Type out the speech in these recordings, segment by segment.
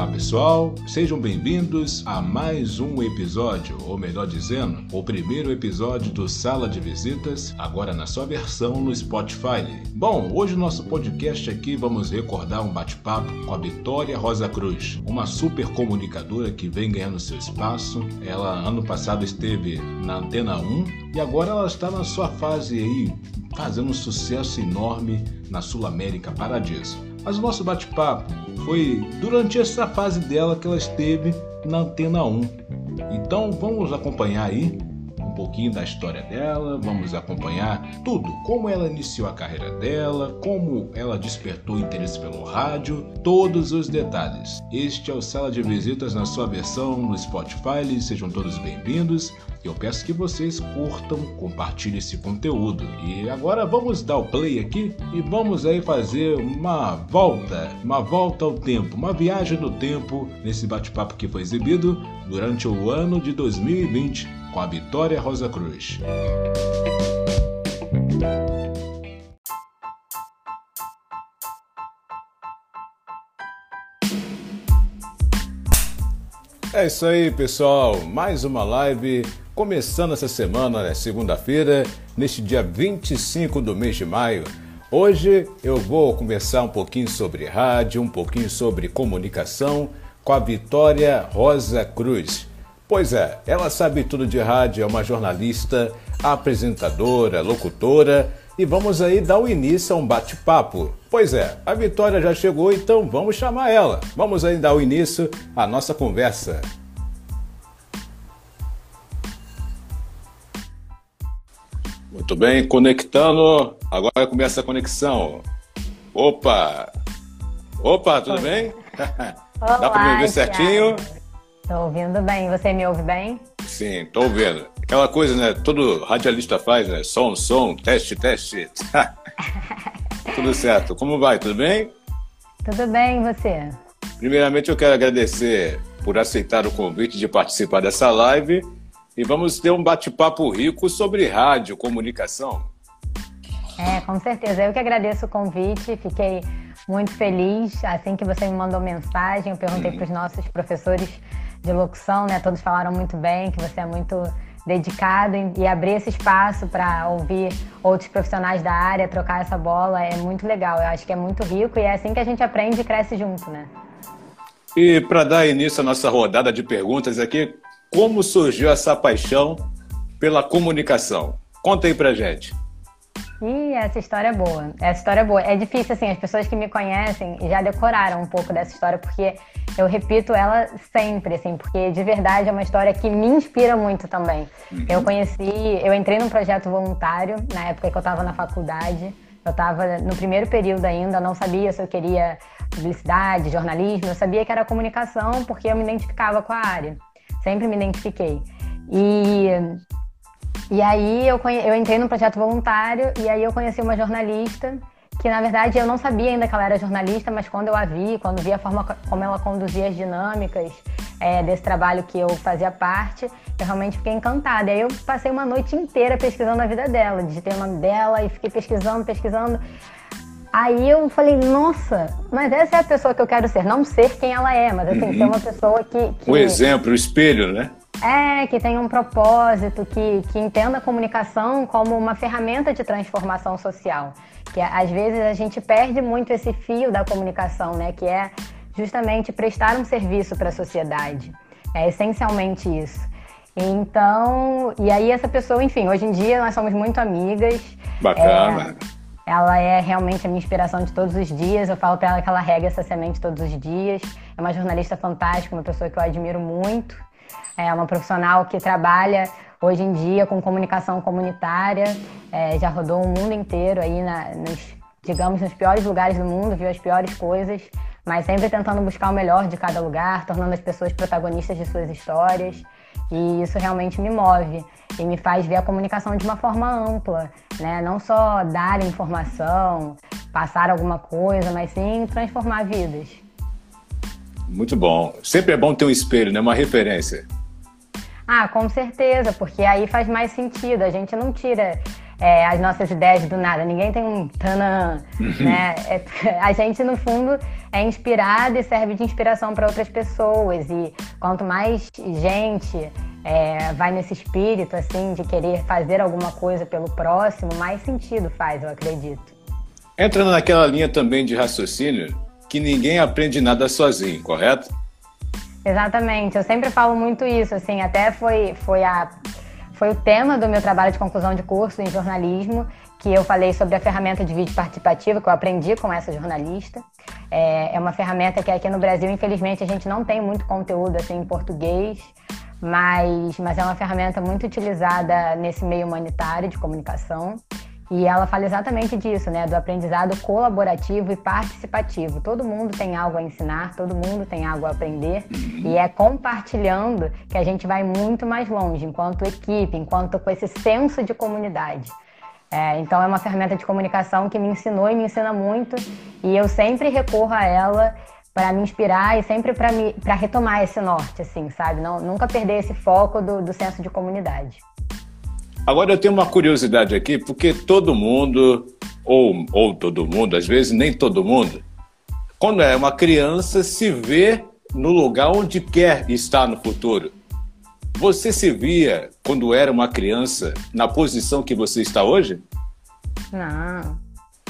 Olá pessoal, sejam bem-vindos a mais um episódio, ou melhor dizendo, o primeiro episódio do Sala de Visitas, agora na sua versão no Spotify. Bom, hoje no nosso podcast aqui vamos recordar um bate-papo com a Vitória Rosa Cruz, uma super comunicadora que vem ganhando seu espaço. Ela ano passado esteve na Antena 1 e agora ela está na sua fase aí, fazendo um sucesso enorme na Sul América Paradiso. Mas o nosso bate-papo foi durante essa fase dela que ela esteve na Antena 1. Então vamos acompanhar aí um pouquinho da história dela, vamos acompanhar tudo, como ela iniciou a carreira dela, como ela despertou interesse pelo rádio, todos os detalhes. Este é o Sala de Visitas na sua versão no Spotify, sejam todos bem-vindos. Eu peço que vocês curtam, compartilhem esse conteúdo. E agora vamos dar o play aqui e vamos aí fazer uma volta, uma volta ao tempo, uma viagem no tempo nesse bate-papo que foi exibido durante o ano de 2020 com a Vitória Rosa Cruz. É isso aí, pessoal. Mais uma live começando essa semana, né, segunda-feira, neste dia 25 do mês de maio. Hoje eu vou conversar um pouquinho sobre rádio, um pouquinho sobre comunicação com a Vitória Rosa Cruz. Pois é, ela sabe tudo de rádio, é uma jornalista, apresentadora, locutora e vamos aí dar o início a um bate-papo. Pois é, a Vitória já chegou, então vamos chamar ela. Vamos aí dar o início à nossa conversa. Muito bem, conectando. Agora começa a conexão. Opa! Opa, tudo Oi. bem? Olá, Dá para me ouvir certinho? Estou ouvindo bem. Você me ouve bem? Sim, estou ouvindo. Aquela coisa, né? Todo radialista faz, né? Som, som, teste, teste. tudo certo. Como vai? Tudo bem? Tudo bem, e você? Primeiramente, eu quero agradecer por aceitar o convite de participar dessa live e vamos ter um bate-papo rico sobre rádio, comunicação. É, com certeza. Eu que agradeço o convite, fiquei muito feliz. Assim que você me mandou mensagem, eu perguntei uhum. para os nossos professores de locução, né? Todos falaram muito bem, que você é muito dedicado e abrir esse espaço para ouvir outros profissionais da área, trocar essa bola é muito legal. Eu acho que é muito rico e é assim que a gente aprende e cresce junto, né? E para dar início à nossa rodada de perguntas aqui, como surgiu essa paixão pela comunicação? Conta aí pra gente. Ih, essa história é boa. Essa história é boa. É difícil, assim, as pessoas que me conhecem já decoraram um pouco dessa história, porque eu repito ela sempre, assim, porque de verdade é uma história que me inspira muito também. Uhum. Eu conheci, eu entrei num projeto voluntário na época que eu estava na faculdade. Eu estava no primeiro período ainda, não sabia se eu queria publicidade, jornalismo, eu sabia que era comunicação porque eu me identificava com a área. Sempre me identifiquei. E, e aí eu, conhe... eu entrei num projeto voluntário e aí eu conheci uma jornalista que na verdade eu não sabia ainda que ela era jornalista, mas quando eu a vi, quando vi a forma como ela conduzia as dinâmicas é, desse trabalho que eu fazia parte, eu realmente fiquei encantada. E aí eu passei uma noite inteira pesquisando a vida dela, digitei o nome dela e fiquei pesquisando, pesquisando. Aí eu falei, nossa, mas essa é a pessoa que eu quero ser. Não ser quem ela é, mas assim, uhum. ser uma pessoa que, que. O exemplo, o espelho, né? É, que tem um propósito, que, que entenda a comunicação como uma ferramenta de transformação social. Que às vezes a gente perde muito esse fio da comunicação, né? Que é justamente prestar um serviço para a sociedade. É essencialmente isso. Então, e aí essa pessoa, enfim, hoje em dia nós somos muito amigas. Bacana. É, ela é realmente a minha inspiração de todos os dias. Eu falo para ela que ela rega essa semente todos os dias. É uma jornalista fantástica, uma pessoa que eu admiro muito. É uma profissional que trabalha hoje em dia com comunicação comunitária. É, já rodou o mundo inteiro aí na, nos, digamos, nos piores lugares do mundo, viu as piores coisas, mas sempre tentando buscar o melhor de cada lugar, tornando as pessoas protagonistas de suas histórias. E isso realmente me move e me faz ver a comunicação de uma forma ampla, né? Não só dar informação, passar alguma coisa, mas sim transformar vidas. Muito bom. Sempre é bom ter um espelho, né? Uma referência. Ah, com certeza, porque aí faz mais sentido. A gente não tira é, as nossas ideias do nada. Ninguém tem um tanã, né? É, a gente, no fundo, é inspirado e serve de inspiração para outras pessoas. E quanto mais gente é, vai nesse espírito, assim, de querer fazer alguma coisa pelo próximo, mais sentido faz, eu acredito. Entra naquela linha também de raciocínio que ninguém aprende nada sozinho, correto? Exatamente. Eu sempre falo muito isso, assim, até foi, foi a foi o tema do meu trabalho de conclusão de curso em jornalismo, que eu falei sobre a ferramenta de vídeo participativo que eu aprendi com essa jornalista. É, é uma ferramenta que aqui no Brasil, infelizmente, a gente não tem muito conteúdo assim em português, mas, mas é uma ferramenta muito utilizada nesse meio humanitário de comunicação. E ela fala exatamente disso, né? Do aprendizado colaborativo e participativo. Todo mundo tem algo a ensinar, todo mundo tem algo a aprender. E é compartilhando que a gente vai muito mais longe, enquanto equipe, enquanto com esse senso de comunidade. É, então é uma ferramenta de comunicação que me ensinou e me ensina muito. E eu sempre recorro a ela para me inspirar e sempre para retomar esse norte, assim, sabe? Não, nunca perder esse foco do, do senso de comunidade. Agora eu tenho uma curiosidade aqui, porque todo mundo, ou, ou todo mundo, às vezes nem todo mundo, quando é uma criança, se vê no lugar onde quer estar no futuro. Você se via, quando era uma criança, na posição que você está hoje? Não.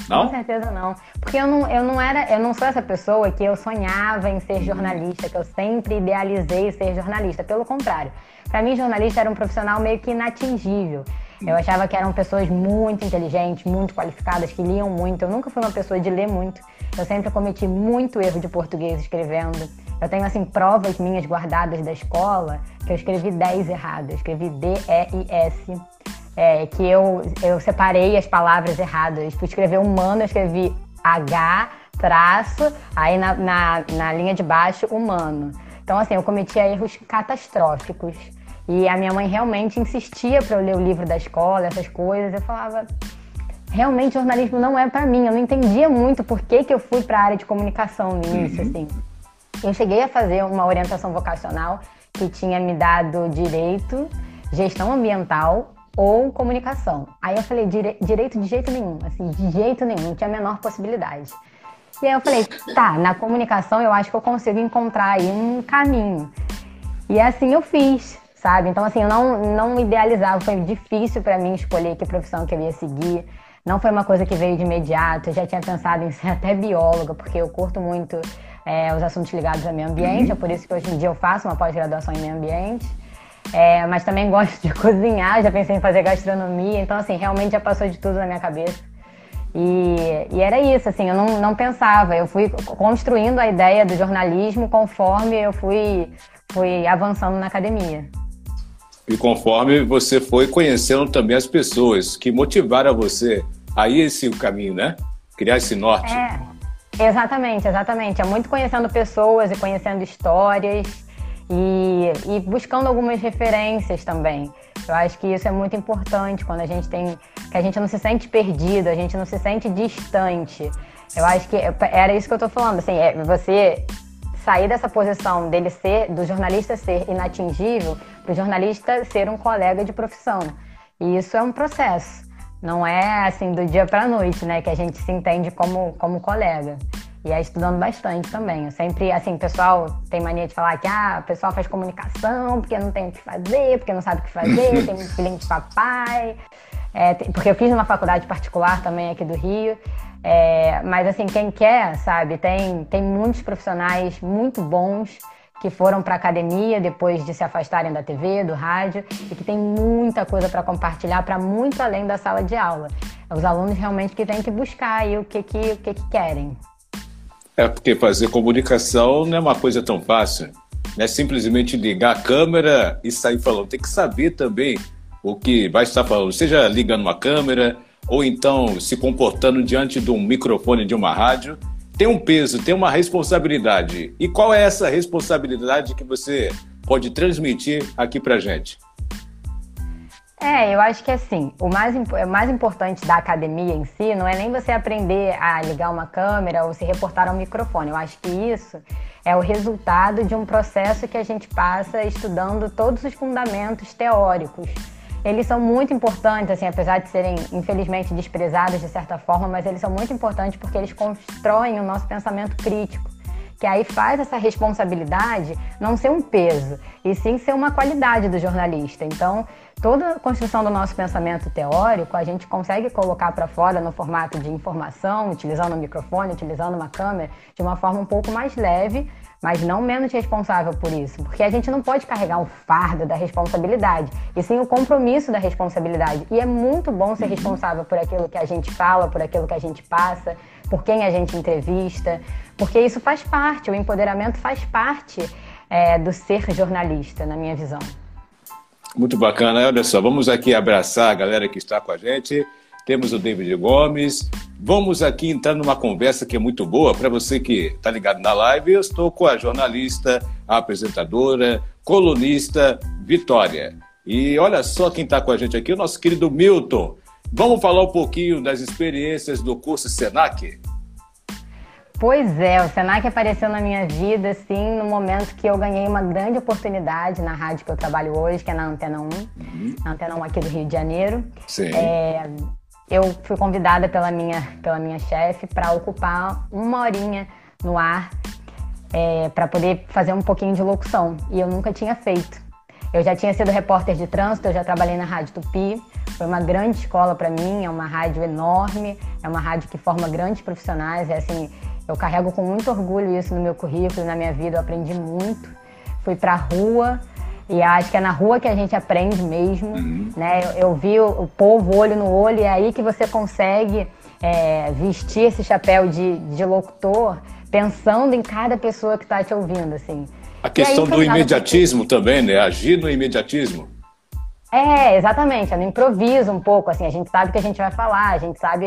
Não? Com certeza não. Porque eu não, eu não era, eu não sou essa pessoa que eu sonhava em ser jornalista, que eu sempre idealizei ser jornalista. Pelo contrário. Para mim, jornalista era um profissional meio que inatingível. Eu achava que eram pessoas muito inteligentes, muito qualificadas, que liam muito. Eu nunca fui uma pessoa de ler muito. Eu sempre cometi muito erro de português escrevendo. Eu tenho, assim, provas minhas guardadas da escola que eu escrevi 10 erradas. Eu escrevi D-E-I-S. É, que eu, eu separei as palavras erradas. Fui escrever humano, eu escrevi H, traço, aí na, na, na linha de baixo, humano. Então, assim, eu cometia erros catastróficos. E a minha mãe realmente insistia para eu ler o livro da escola, essas coisas. Eu falava, realmente jornalismo não é para mim. Eu não entendia muito por que, que eu fui para a área de comunicação no início, uhum. assim. Eu cheguei a fazer uma orientação vocacional que tinha me dado direito, gestão ambiental ou comunicação. Aí eu falei, direito de jeito nenhum, assim, de jeito nenhum, não tinha a menor possibilidade. E aí eu falei, tá, na comunicação eu acho que eu consigo encontrar aí um caminho. E assim eu fiz, sabe? Então assim, eu não, não idealizava, foi difícil para mim escolher que profissão que eu ia seguir. Não foi uma coisa que veio de imediato, eu já tinha pensado em ser até bióloga, porque eu curto muito é, os assuntos ligados ao meio ambiente, uhum. é por isso que hoje em dia eu faço uma pós-graduação em meio ambiente. É, mas também gosto de cozinhar, já pensei em fazer gastronomia, então assim, realmente já passou de tudo na minha cabeça. E, e, era isso, assim, eu não, não pensava, eu fui construindo a ideia do jornalismo conforme eu fui, fui avançando na academia. E conforme você foi conhecendo também as pessoas que motivaram você a ir esse caminho, né? Criar esse norte. É, exatamente, exatamente. É muito conhecendo pessoas e conhecendo histórias e, e buscando algumas referências também. Eu acho que isso é muito importante quando a gente tem. que a gente não se sente perdido, a gente não se sente distante. Eu acho que era isso que eu estou falando, assim, é você sair dessa posição dele ser, do jornalista ser inatingível, para o jornalista ser um colega de profissão. E isso é um processo. Não é assim do dia para a noite, né, que a gente se entende como, como colega. E é estudando bastante também. Eu sempre, assim, o pessoal tem mania de falar que ah, o pessoal faz comunicação porque não tem o que fazer, porque não sabe o que fazer, tem filhinho de papai. É, porque eu fiz uma faculdade particular também aqui do Rio. É, mas assim, quem quer, sabe, tem, tem muitos profissionais muito bons que foram para a academia depois de se afastarem da TV, do rádio, e que tem muita coisa para compartilhar para muito além da sala de aula. Os alunos realmente que têm que buscar aí o que, que, o que, que querem. É porque fazer comunicação não é uma coisa tão fácil. Não é simplesmente ligar a câmera e sair falando. Tem que saber também o que vai estar falando, seja ligando uma câmera ou então se comportando diante de um microfone de uma rádio. Tem um peso, tem uma responsabilidade. E qual é essa responsabilidade que você pode transmitir aqui para gente? É, eu acho que assim, o mais, o mais importante da academia em si não é nem você aprender a ligar uma câmera ou se reportar ao microfone. Eu acho que isso é o resultado de um processo que a gente passa estudando todos os fundamentos teóricos. Eles são muito importantes, assim, apesar de serem infelizmente desprezados de certa forma, mas eles são muito importantes porque eles constroem o nosso pensamento crítico que aí faz essa responsabilidade não ser um peso, e sim ser uma qualidade do jornalista. Então, toda a construção do nosso pensamento teórico, a gente consegue colocar para fora no formato de informação, utilizando um microfone, utilizando uma câmera, de uma forma um pouco mais leve, mas não menos responsável por isso, porque a gente não pode carregar um fardo da responsabilidade, e sim o compromisso da responsabilidade. E é muito bom ser responsável por aquilo que a gente fala, por aquilo que a gente passa, por quem a gente entrevista, porque isso faz parte, o empoderamento faz parte é, do ser jornalista, na minha visão. Muito bacana. Olha só, vamos aqui abraçar a galera que está com a gente. Temos o David Gomes. Vamos aqui entrar numa conversa que é muito boa. Para você que está ligado na live, eu estou com a jornalista, a apresentadora, colunista Vitória. E olha só quem está com a gente aqui, o nosso querido Milton. Vamos falar um pouquinho das experiências do curso SENAC? Pois é, o Senac apareceu na minha vida, assim, no momento que eu ganhei uma grande oportunidade na rádio que eu trabalho hoje, que é na Antena 1, uhum. na Antena 1 aqui do Rio de Janeiro. Sim. É, eu fui convidada pela minha, pela minha chefe para ocupar uma horinha no ar é, para poder fazer um pouquinho de locução. E eu nunca tinha feito. Eu já tinha sido repórter de trânsito, eu já trabalhei na Rádio Tupi. Foi uma grande escola para mim, é uma rádio enorme, é uma rádio que forma grandes profissionais. É assim, eu carrego com muito orgulho isso no meu currículo, na minha vida, eu aprendi muito. Fui pra rua, e acho que é na rua que a gente aprende mesmo, uhum. né? Eu, eu, vi o, o, povo olho no olho, e é aí que você consegue é, vestir esse chapéu de, de locutor, pensando em cada pessoa que está te ouvindo, assim. A questão aí, do imediatismo também, né? Agir no imediatismo. É, exatamente, é no improviso um pouco, assim, a gente sabe o que a gente vai falar, a gente sabe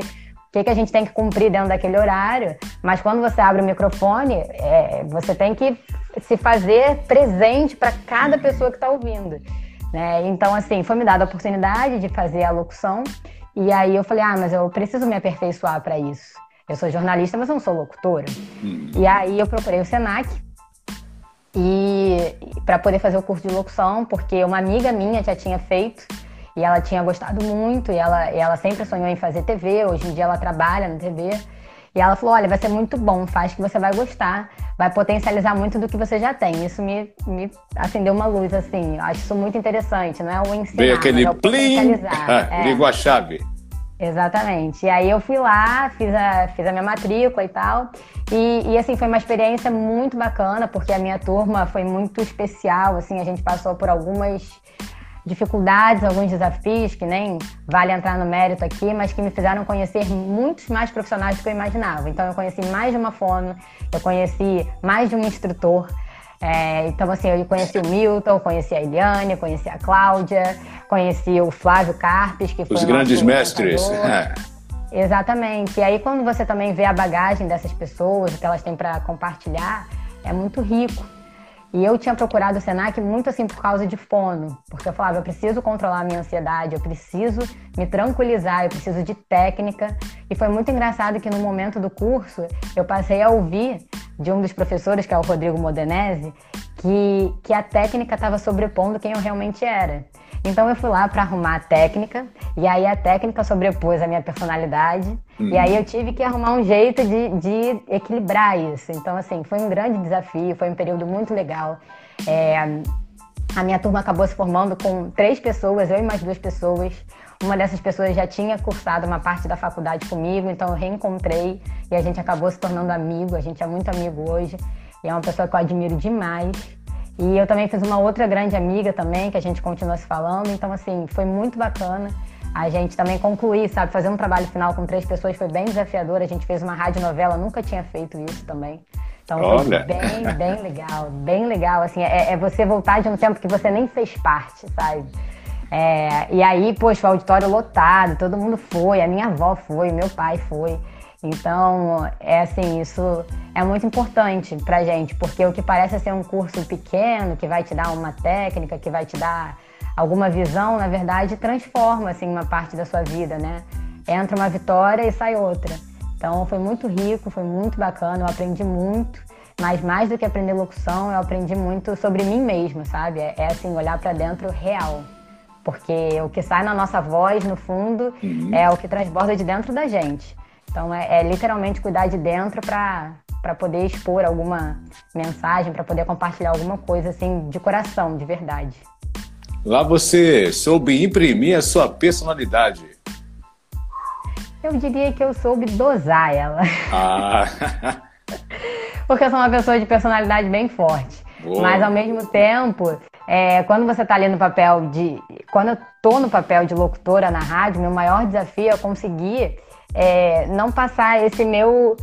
que, que a gente tem que cumprir dentro daquele horário, mas quando você abre o microfone, é, você tem que se fazer presente para cada pessoa que está ouvindo. Né? Então, assim, foi me dada a oportunidade de fazer a locução, e aí eu falei, ah, mas eu preciso me aperfeiçoar para isso. Eu sou jornalista, mas eu não sou locutora. Hum. E aí eu procurei o Senac, e para poder fazer o curso de locução, porque uma amiga minha já tinha feito, e ela tinha gostado muito, e ela, e ela sempre sonhou em fazer TV, hoje em dia ela trabalha na TV. E ela falou: olha, vai ser muito bom, faz que você vai gostar, vai potencializar muito do que você já tem. Isso me, me acendeu uma luz, assim. Acho isso muito interessante, não é o ensinar, Veio aquele é o plim, é. ligou a chave. Exatamente. E aí eu fui lá, fiz a, fiz a minha matrícula e tal. E, e, assim, foi uma experiência muito bacana, porque a minha turma foi muito especial, assim, a gente passou por algumas dificuldades, alguns desafios que nem vale entrar no mérito aqui, mas que me fizeram conhecer muitos mais profissionais do que eu imaginava. Então eu conheci mais de uma fono, eu conheci mais de um instrutor. É, então, assim, eu conheci o Milton, conheci a Eliane, conheci a Cláudia, conheci o Flávio Carpes, que foi Os grandes mestres. É. Exatamente. E aí, quando você também vê a bagagem dessas pessoas, o que elas têm para compartilhar, é muito rico. E eu tinha procurado o Senac muito assim por causa de fono, porque eu falava, eu preciso controlar a minha ansiedade, eu preciso me tranquilizar, eu preciso de técnica. E foi muito engraçado que no momento do curso eu passei a ouvir de um dos professores, que é o Rodrigo Modenese, que, que a técnica estava sobrepondo quem eu realmente era. Então eu fui lá para arrumar a técnica, e aí a técnica sobrepôs a minha personalidade, uhum. e aí eu tive que arrumar um jeito de, de, equilibrar isso. Então, assim, foi um grande desafio, foi um período muito legal. É, a minha turma acabou se formando com três pessoas, eu e mais duas pessoas. Uma dessas pessoas já tinha cursado uma parte da faculdade comigo, então eu reencontrei e a gente acabou se tornando amigo. A gente é muito amigo hoje e é uma pessoa que eu admiro demais. E eu também fiz uma outra grande amiga também, que a gente continua se falando. Então, assim, foi muito bacana. A gente também concluir, sabe? Fazer um trabalho final com três pessoas foi bem desafiador. A gente fez uma rádio novela, nunca tinha feito isso também. Então Olha. foi bem, bem legal, bem legal. Assim, é, é, você voltar de um tempo que você nem fez parte, sabe? É, e aí, poxa, o auditório lotado, todo mundo foi, a minha avó foi, meu pai foi. Então, é assim, isso é muito importante pra gente, porque o que parece ser um curso pequeno, que vai te dar uma técnica, que vai te dar alguma visão, na verdade, transforma assim uma parte da sua vida, né? Entra uma vitória e sai outra. Então, foi muito rico, foi muito bacana, eu aprendi muito, mas mais do que aprender locução, eu aprendi muito sobre mim mesma, sabe? É, é assim, olhar para dentro real. porque o que sai na nossa voz, no fundo, uhum. é o que transborda de dentro da gente. Então é, é literalmente cuidar de dentro para para poder expor alguma mensagem, para poder compartilhar alguma coisa assim de coração, de verdade. Lá você soube imprimir a sua personalidade. Eu diria que eu soube dosar ela. Ah. Porque eu sou uma pessoa de personalidade bem forte. Boa. Mas ao mesmo tempo, é, quando você está ali no papel de. Quando eu estou no papel de locutora na rádio, meu maior desafio é conseguir é, não passar esse meu.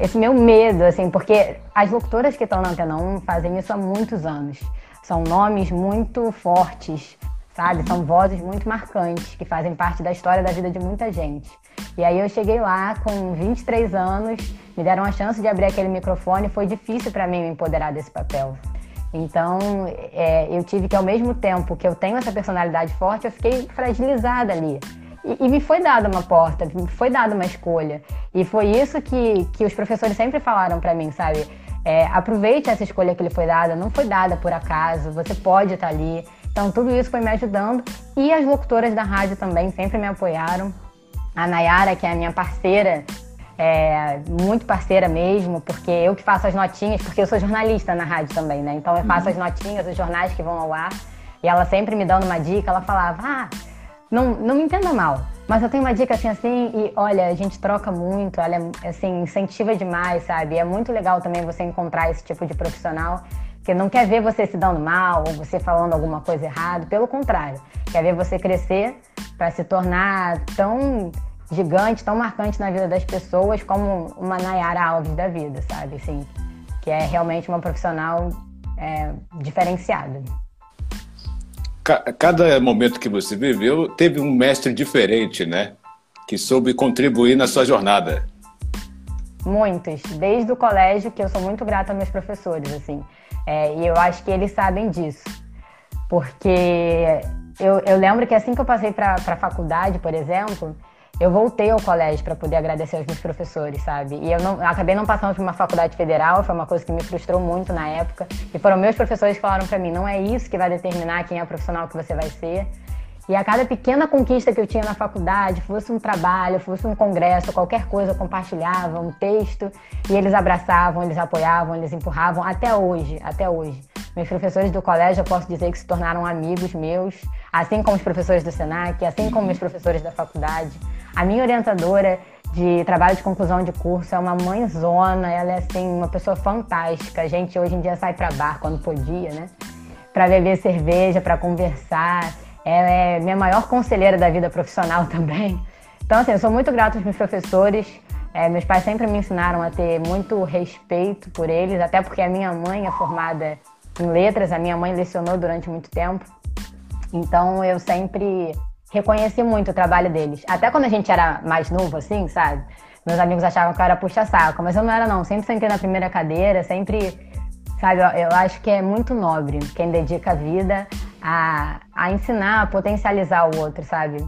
Esse meu medo, assim, porque as locutoras que estão na Antena 1 fazem isso há muitos anos. São nomes muito fortes, sabe? São vozes muito marcantes, que fazem parte da história da vida de muita gente. E aí eu cheguei lá com 23 anos, me deram a chance de abrir aquele microfone, foi difícil para mim me empoderar desse papel. Então, é, eu tive que, ao mesmo tempo que eu tenho essa personalidade forte, eu fiquei fragilizada ali. E, e, me foi dada uma porta, me foi dada uma escolha. E foi isso que, que os professores sempre falaram para mim, sabe? É, aproveite essa escolha que lhe foi dada, não foi dada por acaso, você pode estar ali. Então, tudo isso foi me ajudando. E as locutoras da rádio também sempre me apoiaram. A Nayara, que é a minha parceira é, muito parceira mesmo, porque eu que faço as notinhas, porque eu sou jornalista na rádio também, né? Então eu faço uhum. as notinhas, os jornais que vão ao ar, e ela sempre me dando uma dica, ela falava, ah, não, não me entenda mal, mas eu tenho uma dica assim, assim, e olha, a gente troca muito, ela é, assim, incentiva demais, sabe? E é muito legal também você encontrar esse tipo de profissional que não quer ver você se dando mal ou você falando alguma coisa errada, pelo contrário, quer ver você crescer para se tornar tão gigante, tão marcante na vida das pessoas como uma Nayara Alves da vida, sabe? Assim, que é realmente uma profissional é, diferenciada. Cada momento que você viveu teve um mestre diferente, né? Que soube contribuir na sua jornada. Muitos, desde o colégio, que eu sou muito grata aos meus professores, assim. É, e eu acho que eles sabem disso. Porque eu, eu lembro que assim que eu passei para a faculdade, por exemplo, eu voltei ao colégio para poder agradecer aos meus professores, sabe? E eu, não, acabei não passando por uma faculdade federal, foi uma coisa que me frustrou muito na época. E foram meus professores que falaram para mim: não é isso que vai determinar quem é o profissional que você vai ser. E a cada pequena conquista que eu tinha na faculdade, fosse um trabalho, fosse um congresso, qualquer coisa, eu compartilhava um texto e eles abraçavam, eles apoiavam, eles empurravam, até hoje, até hoje. Meus professores do colégio, eu posso dizer que se tornaram amigos meus, assim como os professores do SENAC, assim como meus professores da faculdade. A minha orientadora de trabalho de conclusão de curso é uma mãezona, ela é assim uma pessoa fantástica. A gente hoje em dia sai para bar quando podia, né? Para beber cerveja, para conversar. Ela é minha maior conselheira da vida profissional também. Então, assim, eu sou muito grata aos meus professores. É, meus pais sempre me ensinaram a ter muito respeito por eles, até porque a minha mãe é formada em letras, a minha mãe lecionou durante muito tempo. Então, eu sempre reconheci muito o trabalho deles. Até quando a gente era mais novo, assim, sabe? Meus amigos achavam que eu era puxa-saco, mas eu não era, não. Sempre sentei na primeira cadeira, sempre. Sabe, eu, eu acho que é muito nobre quem dedica a vida a, a ensinar, a potencializar o outro, sabe?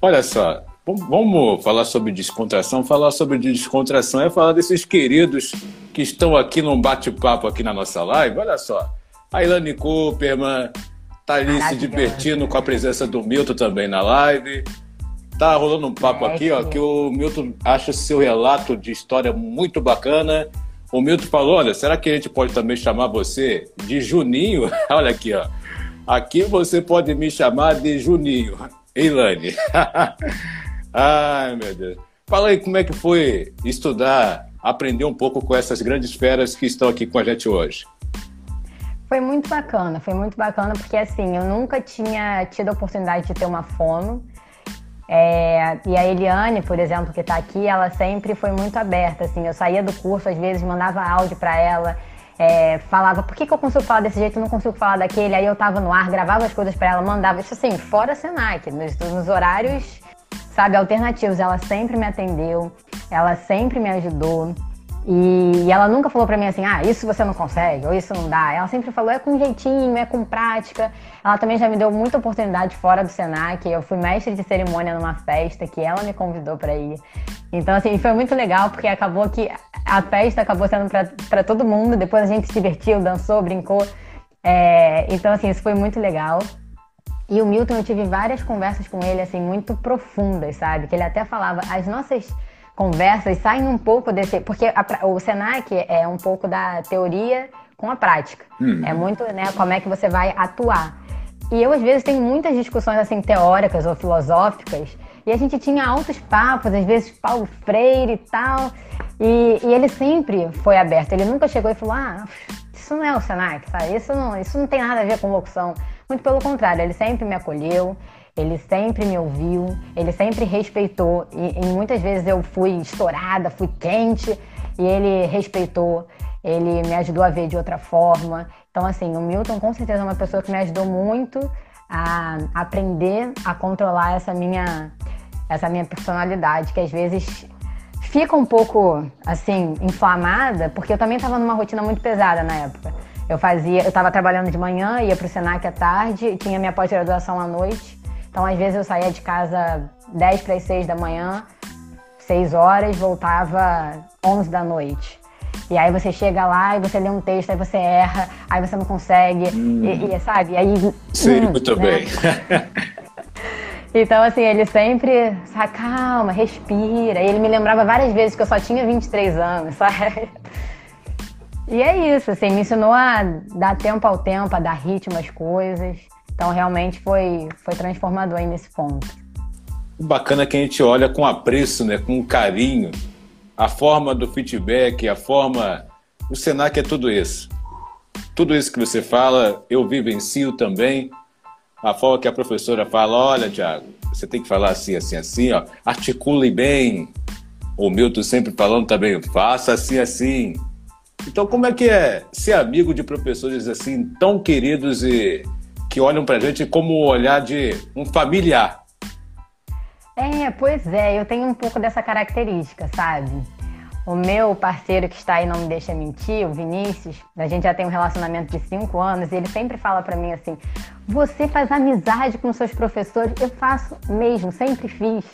Olha só, vamos falar sobre descontração. Falar sobre descontração é falar desses queridos que estão aqui num bate-papo aqui na nossa live. Olha só, a Ilane Cooperman, Tá ali se divertindo com a presença do Milton também na live. Tá rolando um papo é, aqui, ó, que o Milton acha seu relato de história muito bacana. O Milton falou: olha, será que a gente pode também chamar você de Juninho? olha aqui, ó. Aqui você pode me chamar de Juninho. Eilane. Ai, meu Deus. Fala aí como é que foi estudar, aprender um pouco com essas grandes feras que estão aqui com a gente hoje. Foi muito bacana, foi muito bacana porque assim, eu nunca tinha tido a oportunidade de ter uma fono. É, e a Eliane, por exemplo, que está aqui, ela sempre foi muito aberta. Assim, eu saía do curso, às vezes mandava áudio para ela, é, falava por que, que eu consigo falar desse jeito, eu não consigo falar daquele. Aí eu tava no ar, gravava as coisas para ela, mandava. Isso assim, fora Senac, nos, nos horários, sabe, alternativos. Ela sempre me atendeu, ela sempre me ajudou. E, ela nunca falou para mim assim, ah, isso você não consegue, ou isso não dá. Ela sempre falou, é com jeitinho, é com prática. Ela também já me deu muita oportunidade fora do Senac. Eu fui mestre de cerimônia numa festa que ela me convidou para ir. Então, assim, foi muito legal, porque acabou que a festa acabou sendo para todo mundo. Depois a gente se divertiu, dançou, brincou. É, então, assim, isso foi muito legal. E o Milton, eu tive várias conversas com ele, assim, muito profundas, sabe? Que ele até falava, as nossas conversas saem um pouco desse. Porque a, o Senac é um pouco da teoria com a prática. Uhum. É muito, né, como é que você vai atuar. E eu, às vezes, tenho muitas discussões, assim, teóricas ou filosóficas, e a gente tinha altos papos, às vezes Paulo Freire e tal, e, e ele sempre foi aberto. Ele nunca chegou e falou: ah, isso não é o Senac, sabe? Isso não, isso não tem nada a ver com locução. Muito pelo contrário, ele sempre me acolheu, ele sempre me ouviu, ele sempre respeitou. E, e, muitas vezes eu fui estourada, fui quente, e ele respeitou, ele me ajudou a ver de outra forma. Então, assim, o Milton com certeza é uma pessoa que me ajudou muito a aprender a controlar essa minha, essa minha personalidade, que às vezes fica um pouco, assim, inflamada, porque eu também estava numa rotina muito pesada na época. Eu fazia, eu estava trabalhando de manhã, ia para o Senac à tarde, tinha minha pós-graduação à noite. Então, às vezes, eu saía de casa 10 para as 6 da manhã, 6 horas, voltava 11 da noite. E aí você chega lá e você lê um texto, aí você erra, aí você não consegue, hum. e, e, sabe? E aí, Sim, hum, muito né? bem. então, assim, ele sempre, sabe, calma, respira. E ele me lembrava várias vezes que eu só tinha 23 anos, sabe? E é isso, assim, me ensinou a dar tempo ao tempo, a dar ritmo às coisas. Então, realmente foi, foi transformador aí nesse ponto. Bacana que a gente olha com apreço, né, com carinho, a forma do feedback, a forma. O Senac é tudo isso. Tudo isso que você fala, eu vivencio também. A forma que a professora fala: olha, Tiago, você tem que falar assim, assim, assim, ó. articule bem. O Milton sempre falando também: faça assim, assim. Então, como é que é ser amigo de professores assim, tão queridos e que olham para a gente como o olhar de um familiar? É, pois é, eu tenho um pouco dessa característica, sabe? O meu parceiro que está aí não me deixa mentir, o Vinícius, a gente já tem um relacionamento de cinco anos e ele sempre fala para mim assim: você faz amizade com seus professores? Eu faço mesmo, sempre fiz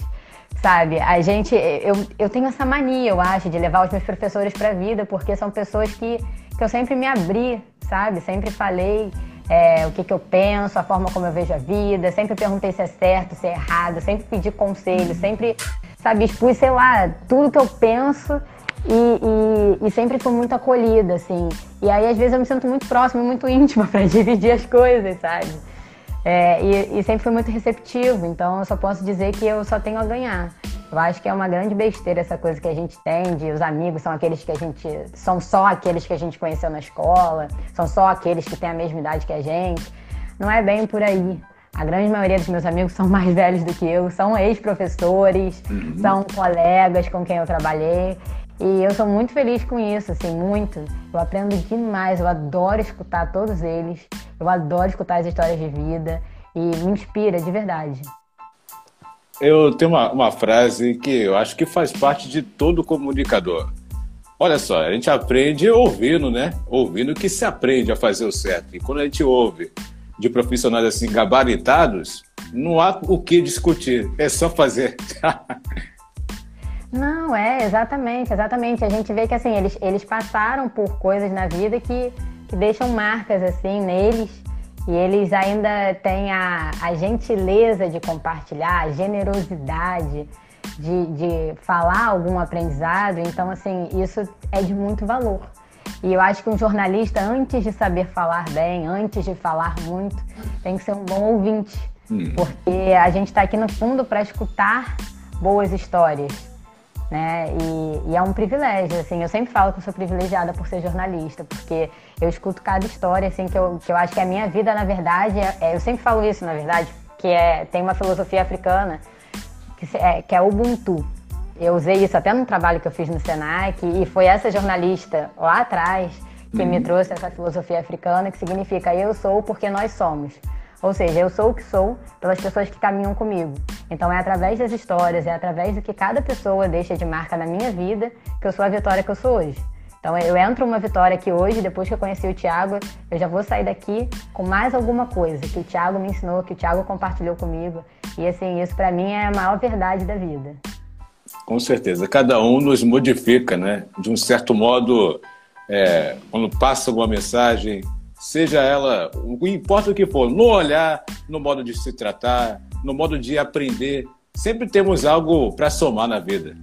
sabe? A gente, eu, eu tenho essa mania, eu acho, de levar os meus professores para a vida, porque são pessoas que, que eu sempre me abri, sabe? Sempre falei é, o que, que eu penso, a forma como eu vejo a vida, sempre perguntei se é certo, se é errado, sempre pedi conselho, sempre, sabe, expus, sei lá, tudo que eu penso e, e, e sempre fui muito acolhida, assim. E aí, às vezes, eu me sinto muito próxima, muito íntima para dividir as coisas, sabe? É, e, e, sempre foi muito receptivo, então eu só posso dizer que eu só tenho a ganhar. Eu acho que é uma grande besteira essa coisa que a gente tem de os amigos são aqueles que a gente. são só aqueles que a gente conheceu na escola, são só aqueles que têm a mesma idade que a gente. Não é bem por aí. A grande maioria dos meus amigos são mais velhos do que eu, são ex-professores, uhum. são colegas com quem eu trabalhei. E eu sou muito feliz com isso, assim, muito. Eu aprendo demais, eu adoro escutar todos eles, eu adoro escutar as histórias de vida e me inspira de verdade. Eu tenho uma, uma frase que eu acho que faz parte de todo comunicador. Olha só, a gente aprende ouvindo, né? Ouvindo que se aprende a fazer o certo. E quando a gente ouve de profissionais assim gabaritados, não há o que discutir, é só fazer. Não, é, exatamente, exatamente. A gente vê que assim, eles, eles passaram por coisas na vida que, que deixam marcas assim neles e eles ainda têm a, a gentileza de compartilhar, a generosidade de, de falar algum aprendizado. Então, assim, isso é de muito valor. E eu acho que um jornalista, antes de saber falar bem, antes de falar muito, tem que ser um bom ouvinte. Hum. Porque a gente está aqui no fundo para escutar boas histórias né? E, e, é um privilégio, assim. Eu sempre falo que eu sou privilegiada por ser jornalista, porque eu escuto cada história, assim, que eu, que eu acho que a minha vida, na verdade, é, é, eu sempre falo isso, na verdade, que é, tem uma filosofia africana que é, que é Ubuntu. Eu usei isso até num trabalho que eu fiz no Senac, e foi essa jornalista lá atrás que uhum. me trouxe essa filosofia africana, que significa eu sou porque nós somos. Ou seja, eu sou o que sou pelas pessoas que caminham comigo. Então é através das histórias, é através do que cada pessoa deixa de marca na minha vida que eu sou a vitória que eu sou hoje. Então eu entro uma vitória aqui hoje, depois que eu conheci o Thiago, eu já vou sair daqui com mais alguma coisa que o Thiago me ensinou, que o Thiago compartilhou comigo. E assim, isso para mim é a maior verdade da vida. Com certeza. Cada um nos modifica, né? De um certo modo, é, quando passa alguma mensagem, seja ela, o importa o que for, no olhar, no modo de se tratar, no modo de aprender, sempre temos algo para somar na vida.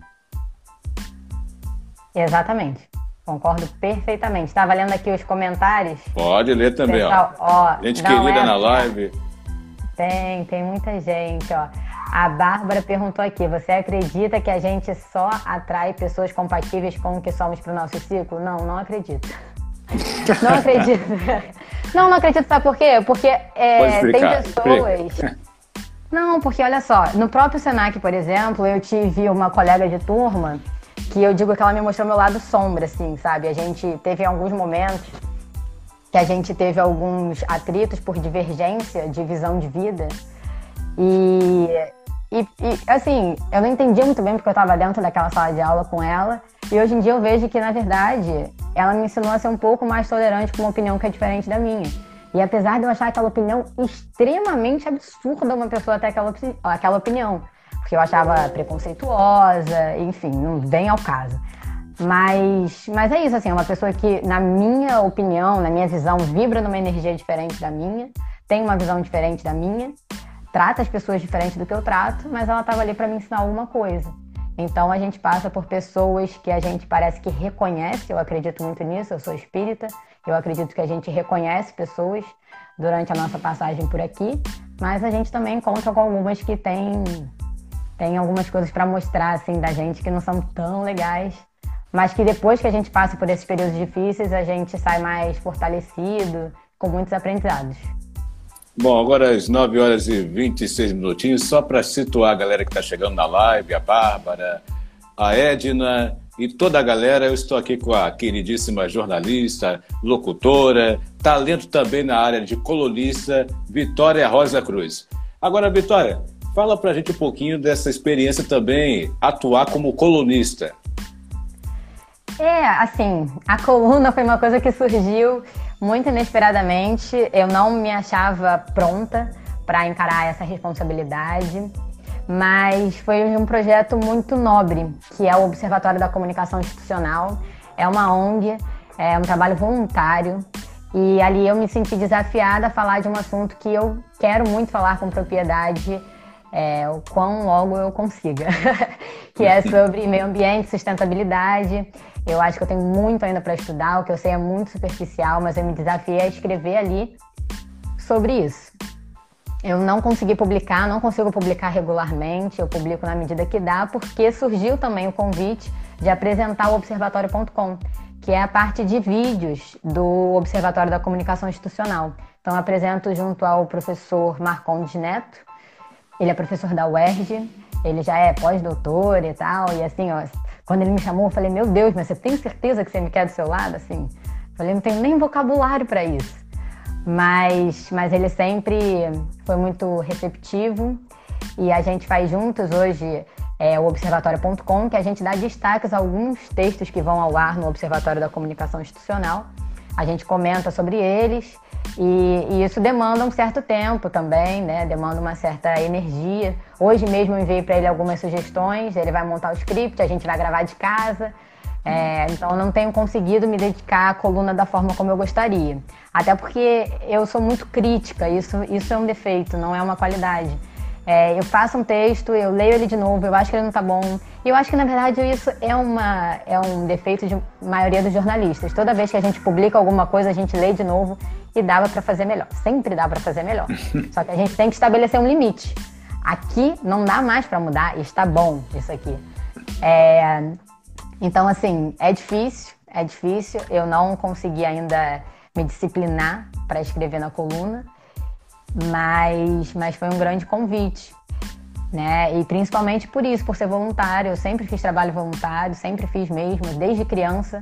Exatamente. Concordo perfeitamente. Estava lendo aqui os comentários. Pode ler também, Pessoal, ó. ó. Gente querida é na assim, live. Tem, tem muita gente, ó. A Bárbara perguntou aqui: você acredita que a gente só atrai pessoas compatíveis com o que somos para o nosso ciclo? Não, não acredito. Não acredito. Não, não acredito, sabe por quê? Porque é, tem pessoas. Não, porque olha só, no próprio Senac, por exemplo, eu tive uma colega de turma que eu digo que ela me mostrou meu lado sombra, assim, sabe? A gente teve alguns momentos que a gente teve alguns atritos por divergência de visão de vida. E, e, e, assim, eu não entendia muito bem porque eu estava dentro daquela sala de aula com ela. E hoje em dia eu vejo que, na verdade, ela me ensinou a ser um pouco mais tolerante com uma opinião que é diferente da minha. E apesar de eu achar aquela opinião extremamente absurda uma pessoa ter aquela, aquela opinião, porque eu achava preconceituosa, enfim, não vem ao caso. Mas, mas é isso, assim, é uma pessoa que, na minha opinião, na minha visão, vibra numa energia diferente da minha, tem uma visão diferente da minha, trata as pessoas diferente do que eu trato, mas ela estava ali para me ensinar alguma coisa. Então a gente passa por pessoas que a gente parece que reconhece, eu acredito muito nisso, eu sou espírita, eu acredito que a gente reconhece pessoas durante a nossa passagem por aqui, mas a gente também encontra com algumas que têm tem algumas coisas para mostrar assim da gente que não são tão legais, mas que depois que a gente passa por esses períodos difíceis, a gente sai mais fortalecido, com muitos aprendizados. Bom, agora às 9 horas e 26 minutinhos, só para situar a galera que está chegando na live, a Bárbara, a Edna e toda a galera, eu estou aqui com a queridíssima jornalista, locutora, talento também na área de colunista, Vitória Rosa Cruz. Agora, Vitória, Fala para a gente um pouquinho dessa experiência também, atuar como colunista. É, assim, a coluna foi uma coisa que surgiu muito inesperadamente. Eu não me achava pronta para encarar essa responsabilidade, mas foi um projeto muito nobre, que é o Observatório da Comunicação Institucional. É uma ONG, é um trabalho voluntário. E ali eu me senti desafiada a falar de um assunto que eu quero muito falar com propriedade, é, o quão logo eu consiga, que é sobre meio ambiente, sustentabilidade. Eu acho que eu tenho muito ainda para estudar, o que eu sei é muito superficial, mas eu me desafiei a escrever ali sobre isso. Eu não consegui publicar, não consigo publicar regularmente, eu publico na medida que dá, porque surgiu também o convite de apresentar o Observatório.com, que é a parte de vídeos do Observatório da Comunicação Institucional. Então, apresento junto ao professor Marcondes Neto, ele é professor da UERJ, ele já é pós-doutor e tal. E assim, ó, quando ele me chamou, eu falei: Meu Deus, mas você tem certeza que você me quer do seu lado? Assim, falei: Não tenho nem vocabulário para isso. Mas, mas ele sempre foi muito receptivo e a gente faz juntos hoje é, o Observatório.com, que a gente dá destaques a alguns textos que vão ao ar no Observatório da Comunicação Institucional. A gente comenta sobre eles e, e, isso demanda um certo tempo também, né? Demanda uma certa energia. Hoje mesmo eu enviei para ele algumas sugestões, ele vai montar o script, a gente vai gravar de casa. É, então não tenho conseguido me dedicar à coluna da forma como eu gostaria. Até porque eu sou muito crítica, isso, isso é um defeito, não é uma qualidade. É, eu faço um texto, eu leio ele de novo, eu acho que ele não tá bom. E eu acho que, na verdade, isso é, uma, é um defeito de maioria dos jornalistas. Toda vez que a gente publica alguma coisa, a gente lê de novo e dava para fazer melhor. Sempre dá para fazer melhor. Só que a gente tem que estabelecer um limite. Aqui não dá mais para mudar, está bom isso aqui. É, então, assim, é difícil, é difícil. Eu não consegui ainda me disciplinar para escrever na coluna mas, mas foi um grande convite. Né? E principalmente por isso, por ser voluntário. Eu sempre fiz trabalho voluntário, sempre fiz mesmo, desde criança.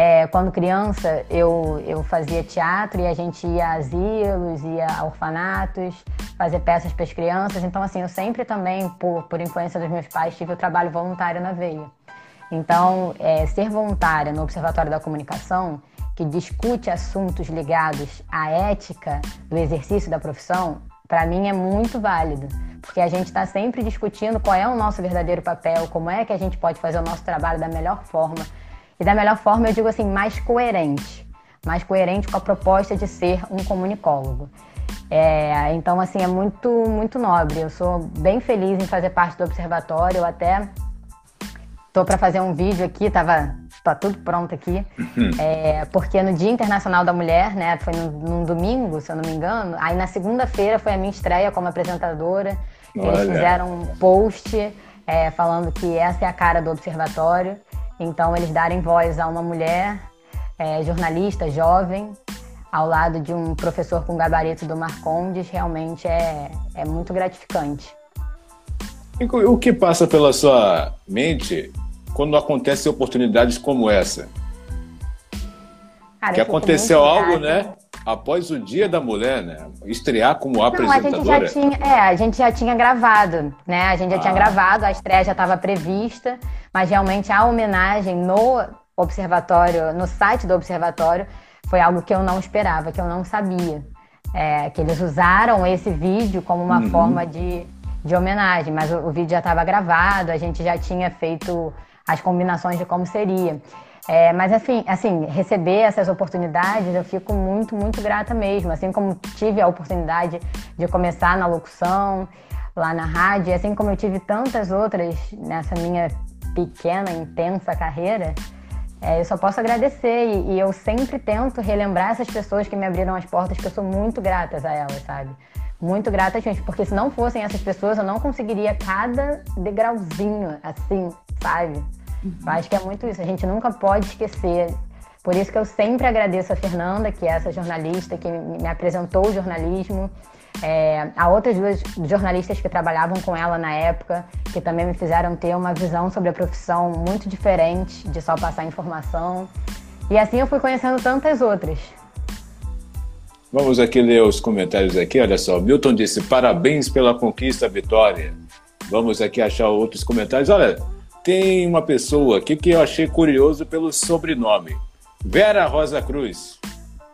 É, quando criança, eu, eu fazia teatro e a gente ia a asilos, ia a orfanatos, fazer peças para as crianças. Então, assim, eu sempre também, por, por influência dos meus pais, tive o trabalho voluntário na veia. Então, é, ser voluntária no Observatório da Comunicação que discute assuntos ligados à ética do exercício da profissão, para mim é muito válido, porque a gente está sempre discutindo qual é o nosso verdadeiro papel, como é que a gente pode fazer o nosso trabalho da melhor forma. E da melhor forma, eu digo assim, mais coerente. mais coerente com a proposta de ser um comunicólogo. É, então, assim, é muito, muito nobre. Eu sou bem feliz em fazer parte do observatório. Eu até tô para fazer um vídeo aqui, tava tá tudo pronto aqui, uhum. é, porque no Dia Internacional da Mulher, né, foi num, num domingo, se eu não me engano. Aí na segunda-feira foi a minha estreia como apresentadora. Olha. Eles fizeram um post é, falando que essa é a cara do observatório. Então, eles darem voz a uma mulher é, jornalista jovem ao lado de um professor com gabarito do Marcondes realmente é, é muito gratificante. E o que passa pela sua mente quando acontecem oportunidades como essa? Cara, que aconteceu algo, né? Após o Dia da Mulher, né? Estrear como apresentadora. Não, a gente já tinha, é, a gente já tinha gravado, né? A gente já ah. tinha gravado, a estreia já estava prevista, mas realmente a homenagem no observatório, no site do observatório, foi algo que eu não esperava, que eu não sabia. É, que eles usaram esse vídeo como uma uhum. forma de, de homenagem, mas o, o vídeo já estava gravado, a gente já tinha feito as combinações de como seria. É, mas assim, assim, receber essas oportunidades, eu fico muito, muito grata mesmo. Assim como tive a oportunidade de começar na locução, lá na rádio, assim como eu tive tantas outras nessa minha pequena, intensa carreira, é, eu só posso agradecer e, e, eu sempre tento relembrar essas pessoas que me abriram as portas, que eu sou muito gratas a elas, sabe? Muito grata, gente, porque se não fossem essas pessoas, eu não conseguiria cada degrauzinho, assim, sabe? Acho que é muito isso, a gente nunca pode esquecer. Por isso que eu sempre agradeço a Fernanda, que é essa jornalista que me apresentou o jornalismo, é, há outras duas jornalistas que trabalhavam com ela na época, que também me fizeram ter uma visão sobre a profissão muito diferente de só passar informação. E assim eu fui conhecendo tantas outras. Vamos aqui ler os comentários aqui, olha só. Milton disse, parabéns pela conquista, Vitória. Vamos aqui achar outros comentários. Olha, tem uma pessoa aqui que eu achei curioso pelo sobrenome. Vera Rosa Cruz.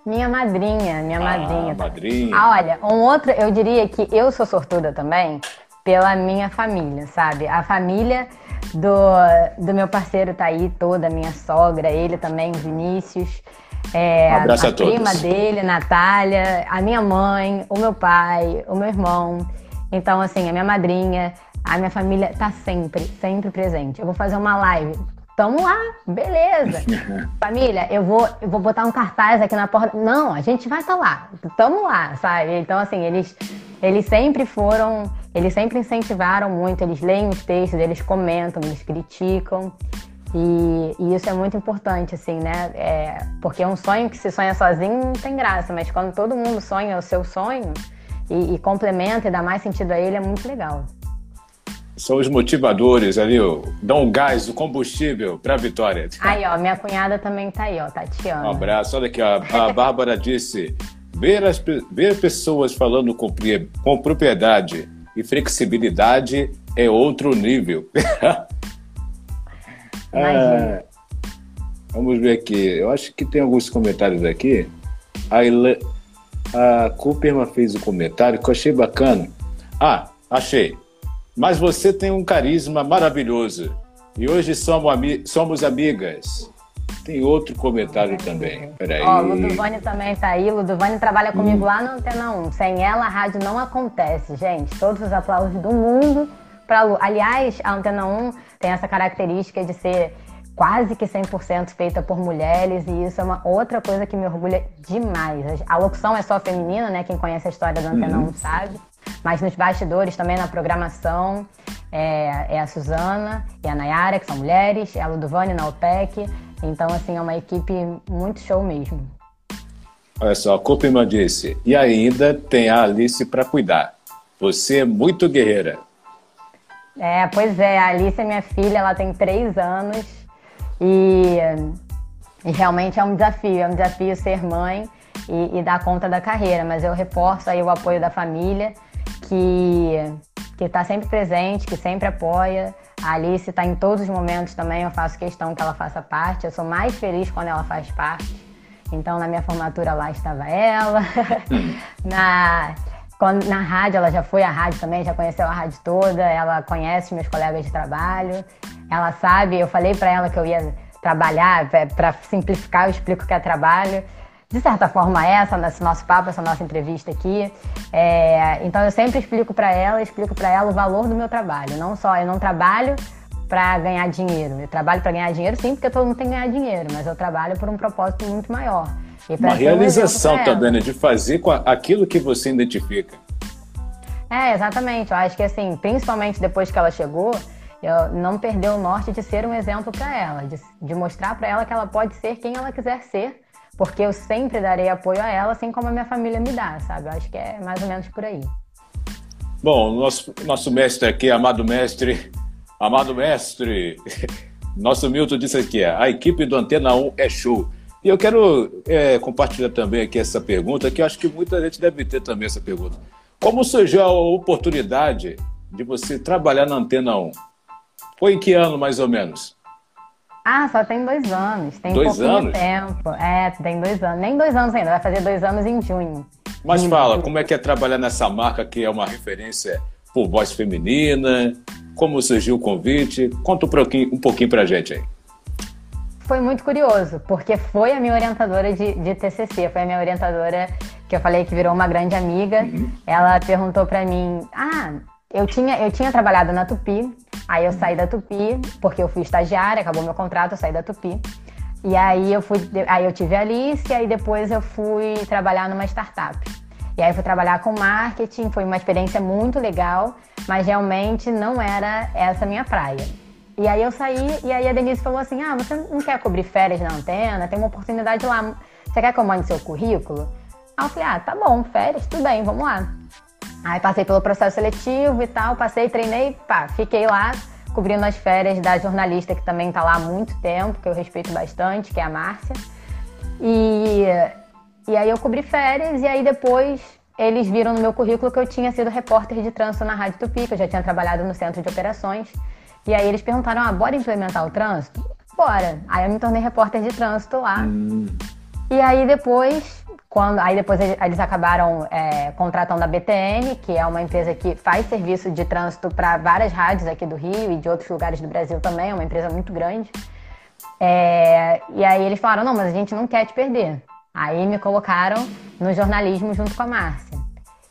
Minha madrinha, minha ah, madrinha. madrinha. Ah, olha, um outro, eu diria que eu sou sortuda também pela minha família, sabe? A família do, do meu parceiro tá aí toda, minha sogra, ele também, Vinícius. É, um abraço a, a, a prima dele, Natália, a minha mãe, o meu pai, o meu irmão. Então, assim, a minha madrinha, a minha família tá sempre, sempre presente. Eu vou fazer uma live Tamo lá, beleza. Família, eu vou, eu vou botar um cartaz aqui na porta. Não, a gente vai estar tá lá. Tamo lá, sabe? Então, assim, eles, eles sempre foram, eles sempre incentivaram muito, eles leem os textos, eles comentam, eles criticam. E, e isso é muito importante, assim, né? É, porque um sonho que se sonha sozinho não tem graça, mas quando todo mundo sonha o seu sonho e, e complementa e dá mais sentido a ele, é muito legal são os motivadores ali, ó, dão um gás, o combustível para a vitória. Aí, ó, minha cunhada também tá aí, ó, Tatiana. Um abraço. Olha aqui, ó, a Bárbara disse: ver, as, ver pessoas falando com, com propriedade e flexibilidade é outro nível. ah, vamos ver aqui. Eu acho que tem alguns comentários aqui. A, Ile... a Cooperman fez um comentário que eu achei bacana. Ah, achei. Mas você tem um carisma maravilhoso. E hoje somos, ami somos amigas. Tem outro comentário também. Peraí. Ó, Ludovane também tá aí. Ludovane trabalha comigo hum. lá no Antena 1. Sem ela, a rádio não acontece, gente. Todos os aplausos do mundo para Lu. Aliás, a Antena 1 tem essa característica de ser quase que 100% feita por mulheres e isso é uma outra coisa que me orgulha demais. A locução é só feminina, né? Quem conhece a história da Antena uhum. 1 sabe. Mas nos bastidores, também na programação, é, é a Suzana e a Nayara, que são mulheres, é a Ludovane na OPEC. Então, assim, é uma equipe muito show mesmo. Olha só, a Copima disse, e ainda tem a Alice para cuidar. Você é muito guerreira. É, pois é, a Alice é minha filha, ela tem três anos e, e realmente é um desafio, é um desafio ser mãe e, e dar conta da carreira, mas eu reforço aí o apoio da família que que está sempre presente, que sempre apoia. A Alice está em todos os momentos também, eu faço questão que ela faça parte. Eu sou mais feliz quando ela faz parte. Então, na minha formatura lá estava ela. na, quando, na rádio, ela já foi à rádio também, já conheceu a rádio toda. Ela conhece meus colegas de trabalho. Ela sabe, eu falei para ela que eu ia trabalhar, para simplificar, eu explico que é trabalho. De certa forma, essa, esse nosso papo, essa nossa entrevista aqui. É, então, eu sempre explico para ela, explico para ela o valor do meu trabalho. Não só eu não trabalho para ganhar dinheiro. Eu trabalho para ganhar dinheiro, sim, porque todo mundo tem que ganhar dinheiro, mas eu trabalho por um propósito muito maior. Uma realização um também, né? De fazer com aquilo que você identifica. É, exatamente. Eu acho que, assim, principalmente depois que ela chegou, eu não perdeu o norte de ser um exemplo para ela, de, de mostrar para ela que ela pode ser quem ela quiser ser, porque eu sempre darei apoio a ela, assim como a minha família me dá, sabe? Eu acho que é mais ou menos por aí. Bom, nosso, nosso mestre aqui, amado mestre, amado mestre, nosso Milton disse aqui, a equipe do Antena 1 é show. E eu quero é, compartilhar também aqui essa pergunta, que eu acho que muita gente deve ter também essa pergunta. Como surgiu a oportunidade de você trabalhar na Antena 1? Foi em que ano, mais ou menos? Ah, só tem dois anos. Tem dois anos? tempo. É, tem dois anos. Nem dois anos ainda, vai fazer dois anos em junho. Mas fala, como é que é trabalhar nessa marca que é uma referência por voz feminina? Como surgiu o convite? Conta um pouquinho, um pouquinho pra gente aí. Foi muito curioso, porque foi a minha orientadora de, de TCC, foi a minha orientadora que eu falei que virou uma grande amiga. Uhum. Ela perguntou para mim: Ah, eu tinha, eu tinha trabalhado na Tupi, aí eu saí da Tupi, porque eu fui estagiária, acabou meu contrato, eu saí da Tupi. E aí eu fui, aí eu tive a Alice, e aí depois eu fui trabalhar numa startup. E aí eu fui trabalhar com marketing, foi uma experiência muito legal, mas realmente não era essa minha praia. E aí eu saí e aí a Denise falou assim: Ah, você não quer cobrir férias na antena? Tem uma oportunidade lá. Você quer que eu mande seu currículo? Aí eu falei: Ah, tá bom, férias, tudo bem, vamos lá. Aí passei pelo processo seletivo e tal, passei, treinei, pá, fiquei lá cobrindo as férias da jornalista que também tá lá há muito tempo, que eu respeito bastante, que é a Márcia. E, e aí eu cobri férias e aí depois eles viram no meu currículo que eu tinha sido repórter de trânsito na Rádio Tupi, que eu já tinha trabalhado no centro de operações. E aí eles perguntaram: ah, bora implementar o trânsito? Bora. Aí eu me tornei repórter de trânsito lá. Hum. E aí depois, quando, aí depois eles acabaram é, contratando a BTN, que é uma empresa que faz serviço de trânsito para várias rádios aqui do Rio e de outros lugares do Brasil também, é uma empresa muito grande. É, e aí eles falaram: não, mas a gente não quer te perder. Aí me colocaram no jornalismo junto com a Márcia.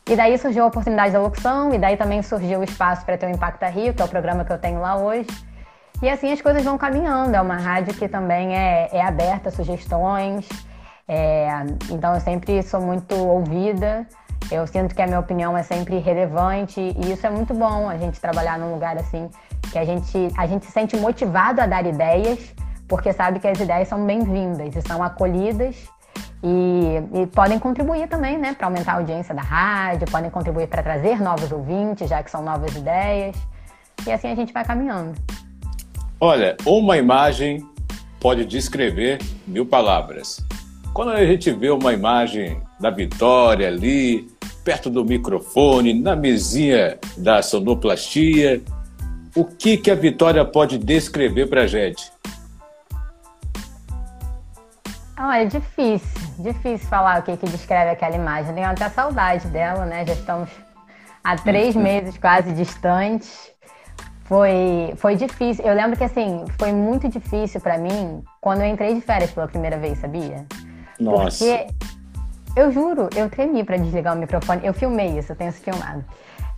E daí surgiu a oportunidade da locução, e daí também surgiu o espaço para ter o Impacta Rio, que é o programa que eu tenho lá hoje. E assim as coisas vão caminhando. É uma rádio que também é, é aberta a sugestões. É, então eu sempre sou muito ouvida. Eu sinto que a minha opinião é sempre relevante e isso é muito bom. A gente trabalhar num lugar assim que a gente a gente se sente motivado a dar ideias, porque sabe que as ideias são bem-vindas e são acolhidas e, e, podem contribuir também, né, para aumentar a audiência da rádio, podem contribuir para trazer novos ouvintes, já que são novas ideias. E assim a gente vai caminhando. Olha, uma imagem pode descrever mil palavras. Quando a gente vê uma imagem da Vitória ali, perto do microfone, na mesinha da sonoplastia, o que, que a Vitória pode descrever para a gente? Ah, é difícil, difícil falar o que, que descreve aquela imagem. Tenho até saudade dela, né? Já estamos há três meses quase distantes. Foi, foi difícil. Eu lembro que assim, foi muito difícil para mim quando eu entrei de férias pela primeira vez, sabia? Nossa. Porque eu juro, eu tremi para desligar o microfone. Eu filmei isso, eu tenho isso filmado.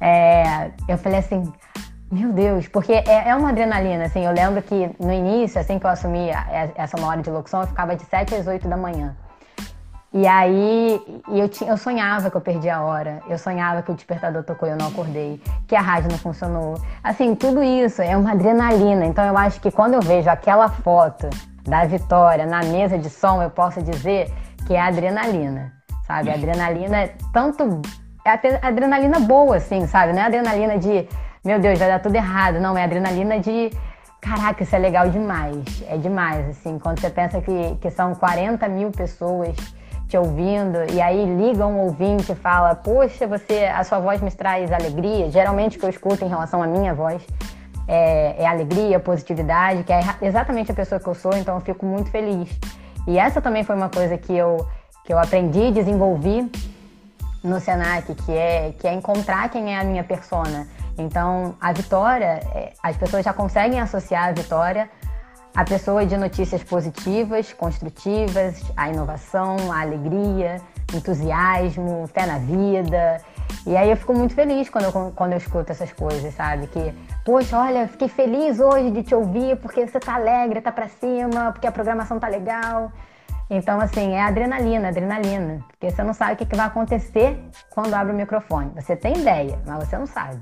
É, eu falei assim, meu Deus, porque é, é, uma adrenalina, assim. Eu lembro que no início, assim que eu assumi essa uma hora de locução, eu ficava de 7 às 8 da manhã. E aí eu, tinha, eu sonhava que eu perdi a hora, eu sonhava que o despertador tocou e eu não acordei, que a rádio não funcionou. Assim, tudo isso é uma adrenalina. Então eu acho que quando eu vejo aquela foto da Vitória na mesa de som, eu posso dizer que é adrenalina, sabe? A adrenalina é tanto. É adrenalina boa, assim, sabe? Não é adrenalina de meu Deus, vai dar tudo errado. Não, é adrenalina de caraca, isso é legal demais. É demais, assim, quando você pensa que, que são 40 mil pessoas te ouvindo e aí liga um ouvinte e fala, poxa, você, a sua voz me traz alegria. Geralmente o que eu escuto em relação à minha voz é, é alegria, positividade, que é exatamente a pessoa que eu sou, então eu fico muito feliz. E essa também foi uma coisa que eu, que eu aprendi e desenvolvi no Senac, que é, que é encontrar quem é a minha persona. Então, a vitória, é, as pessoas já conseguem associar a vitória a pessoa de notícias positivas, construtivas, a inovação, a alegria, entusiasmo, fé na vida. E aí eu fico muito feliz quando eu, quando eu escuto essas coisas, sabe? Que, poxa, olha, fiquei feliz hoje de te ouvir porque você tá alegre, tá pra cima, porque a programação tá legal. Então, assim, é adrenalina, adrenalina. Porque você não sabe o que, que vai acontecer quando abre o microfone. Você tem ideia, mas você não sabe.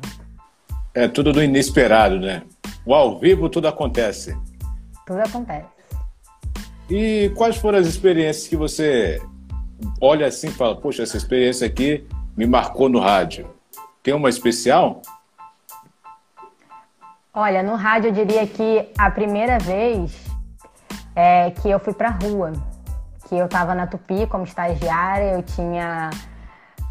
É tudo do inesperado, né? O ao vivo tudo acontece. Tudo acontece. E quais foram as experiências que você olha assim e fala, poxa, essa experiência aqui me marcou no rádio? Tem uma especial? Olha, no rádio eu diria que a primeira vez é que eu fui pra rua que eu estava na Tupi como estagiária, eu tinha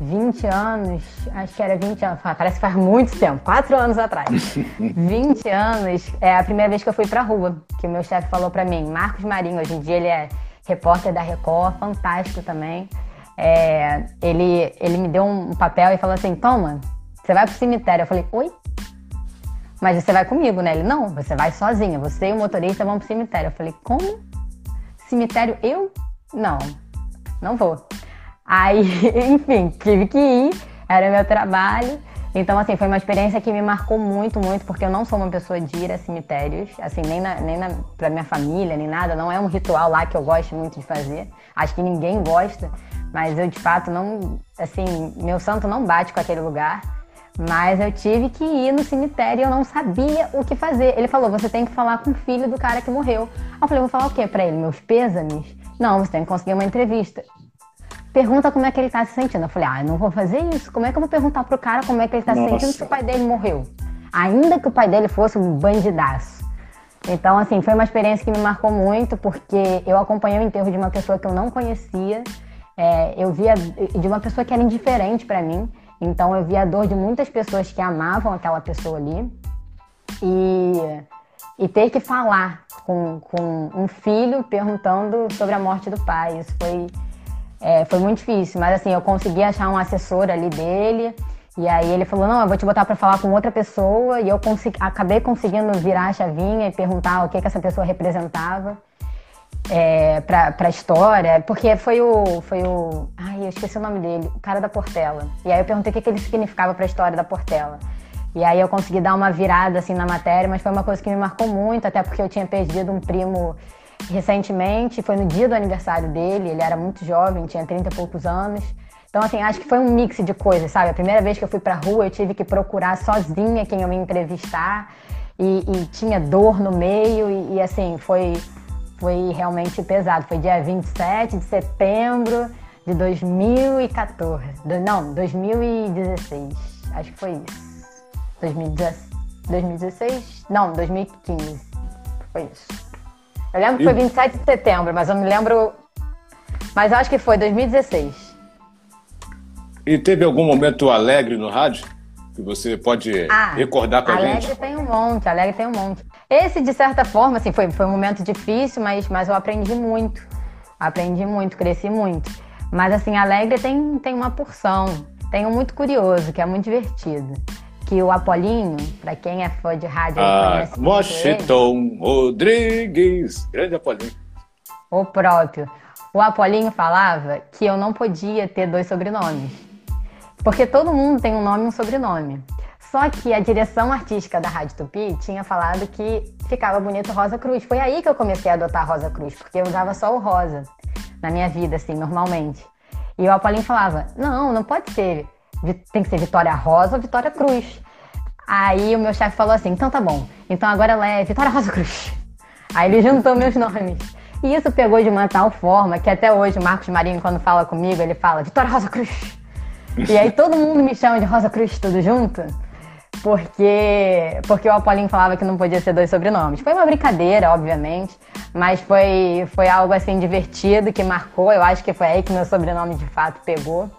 20 anos, acho que era 20 anos, parece que faz muito tempo, 4 anos atrás. 20 anos, é a primeira vez que eu fui pra rua, que o meu chefe falou para mim, Marcos Marinho, hoje em dia ele é repórter da Record, fantástico também. É, ele, ele me deu um papel e falou assim, toma, você vai pro cemitério. Eu falei, oi? Mas você vai comigo, né? Ele, não, você vai sozinha, você e o motorista vão pro cemitério. Eu falei, como? Cemitério eu? Não, não vou. Aí, enfim, tive que ir, era meu trabalho. Então, assim, foi uma experiência que me marcou muito, muito, porque eu não sou uma pessoa de ir a cemitérios, assim, nem, na, nem na, pra minha família, nem nada. Não é um ritual lá que eu gosto muito de fazer. Acho que ninguém gosta, mas eu, de fato, não, assim, meu santo não bate com aquele lugar. Mas eu tive que ir no cemitério e eu não sabia o que fazer. Ele falou: você tem que falar com o filho do cara que morreu. Eu falei: vou falar o quê pra ele? Meus pêsames? Não, você tem que conseguir uma entrevista. Pergunta como é que ele tá se sentindo. Eu falei, ah, eu não vou fazer isso. Como é que eu vou perguntar pro cara como é que ele tá Nossa. se sentindo se o pai dele morreu? Ainda que o pai dele fosse um bandidaço. Então, assim, foi uma experiência que me marcou muito, porque eu acompanhei o enterro de uma pessoa que eu não conhecia. É, eu via de uma pessoa que era indiferente para mim. Então, eu via a dor de muitas pessoas que amavam aquela pessoa ali. E, e ter que falar com, com um filho perguntando sobre a morte do pai. Isso foi, é, foi muito difícil, mas assim, eu consegui achar um assessor ali dele. E aí ele falou, não, eu vou te botar para falar com outra pessoa. E eu consegui, acabei conseguindo virar a chavinha e perguntar o que, que essa pessoa representava é, para a história. Porque foi o, foi o... Ai, eu esqueci o nome dele. O cara da Portela. E aí eu perguntei o que, que ele significava para a história da Portela. E aí eu consegui dar uma virada assim na matéria, mas foi uma coisa que me marcou muito, até porque eu tinha perdido um primo recentemente, foi no dia do aniversário dele, ele era muito jovem, tinha 30 e poucos anos. Então, assim, acho que foi um mix de coisas, sabe? A primeira vez que eu fui pra rua, eu tive que procurar sozinha quem eu me entrevistar e, e tinha dor no meio e, e, assim, foi, foi realmente pesado. Foi dia 27 de setembro de 2014. Não, 2016. Acho que foi isso. 2016? Não, 2015. Foi isso. Eu lembro que foi 27 de setembro, mas eu me lembro. Mas acho que foi 2016. E teve algum momento alegre no rádio? Que você pode ah, recordar pra alegre gente? Alegre tem um monte, alegre tem um monte. Esse, de certa forma, assim, foi, foi um momento difícil, mas, mas eu aprendi muito. Aprendi muito, cresci muito. Mas, assim, alegre tem, tem uma porção. Tem um muito curioso, que é muito divertido que o Apolinho, para quem é fã de rádio, ah, conhece Washington Rodrigues, grande Apolinho. O próprio. O Apolinho falava que eu não podia ter dois sobrenomes. Porque todo mundo tem um nome e um sobrenome. Só que a direção artística da Rádio Tupi tinha falado que ficava bonito Rosa Cruz. Foi aí que eu comecei a adotar Rosa Cruz, porque eu usava só o rosa na minha vida, assim, normalmente. E o Apolinho falava: não, não pode ser tem que ser Vitória Rosa ou Vitória Cruz. Aí o meu chefe falou assim: então tá bom, então agora ela é Vitória Rosa Cruz. Aí ele juntou meus nomes. E isso pegou de uma tal forma que até hoje o Marcos Marinho, quando fala comigo, ele fala Vitória Rosa Cruz. E aí todo mundo me chama de Rosa Cruz tudo junto, porque, porque o Apolinho falava que não podia ser dois sobrenomes. Foi uma brincadeira, obviamente, mas foi, foi algo assim divertido que marcou. Eu acho que foi aí que meu sobrenome de fato pegou.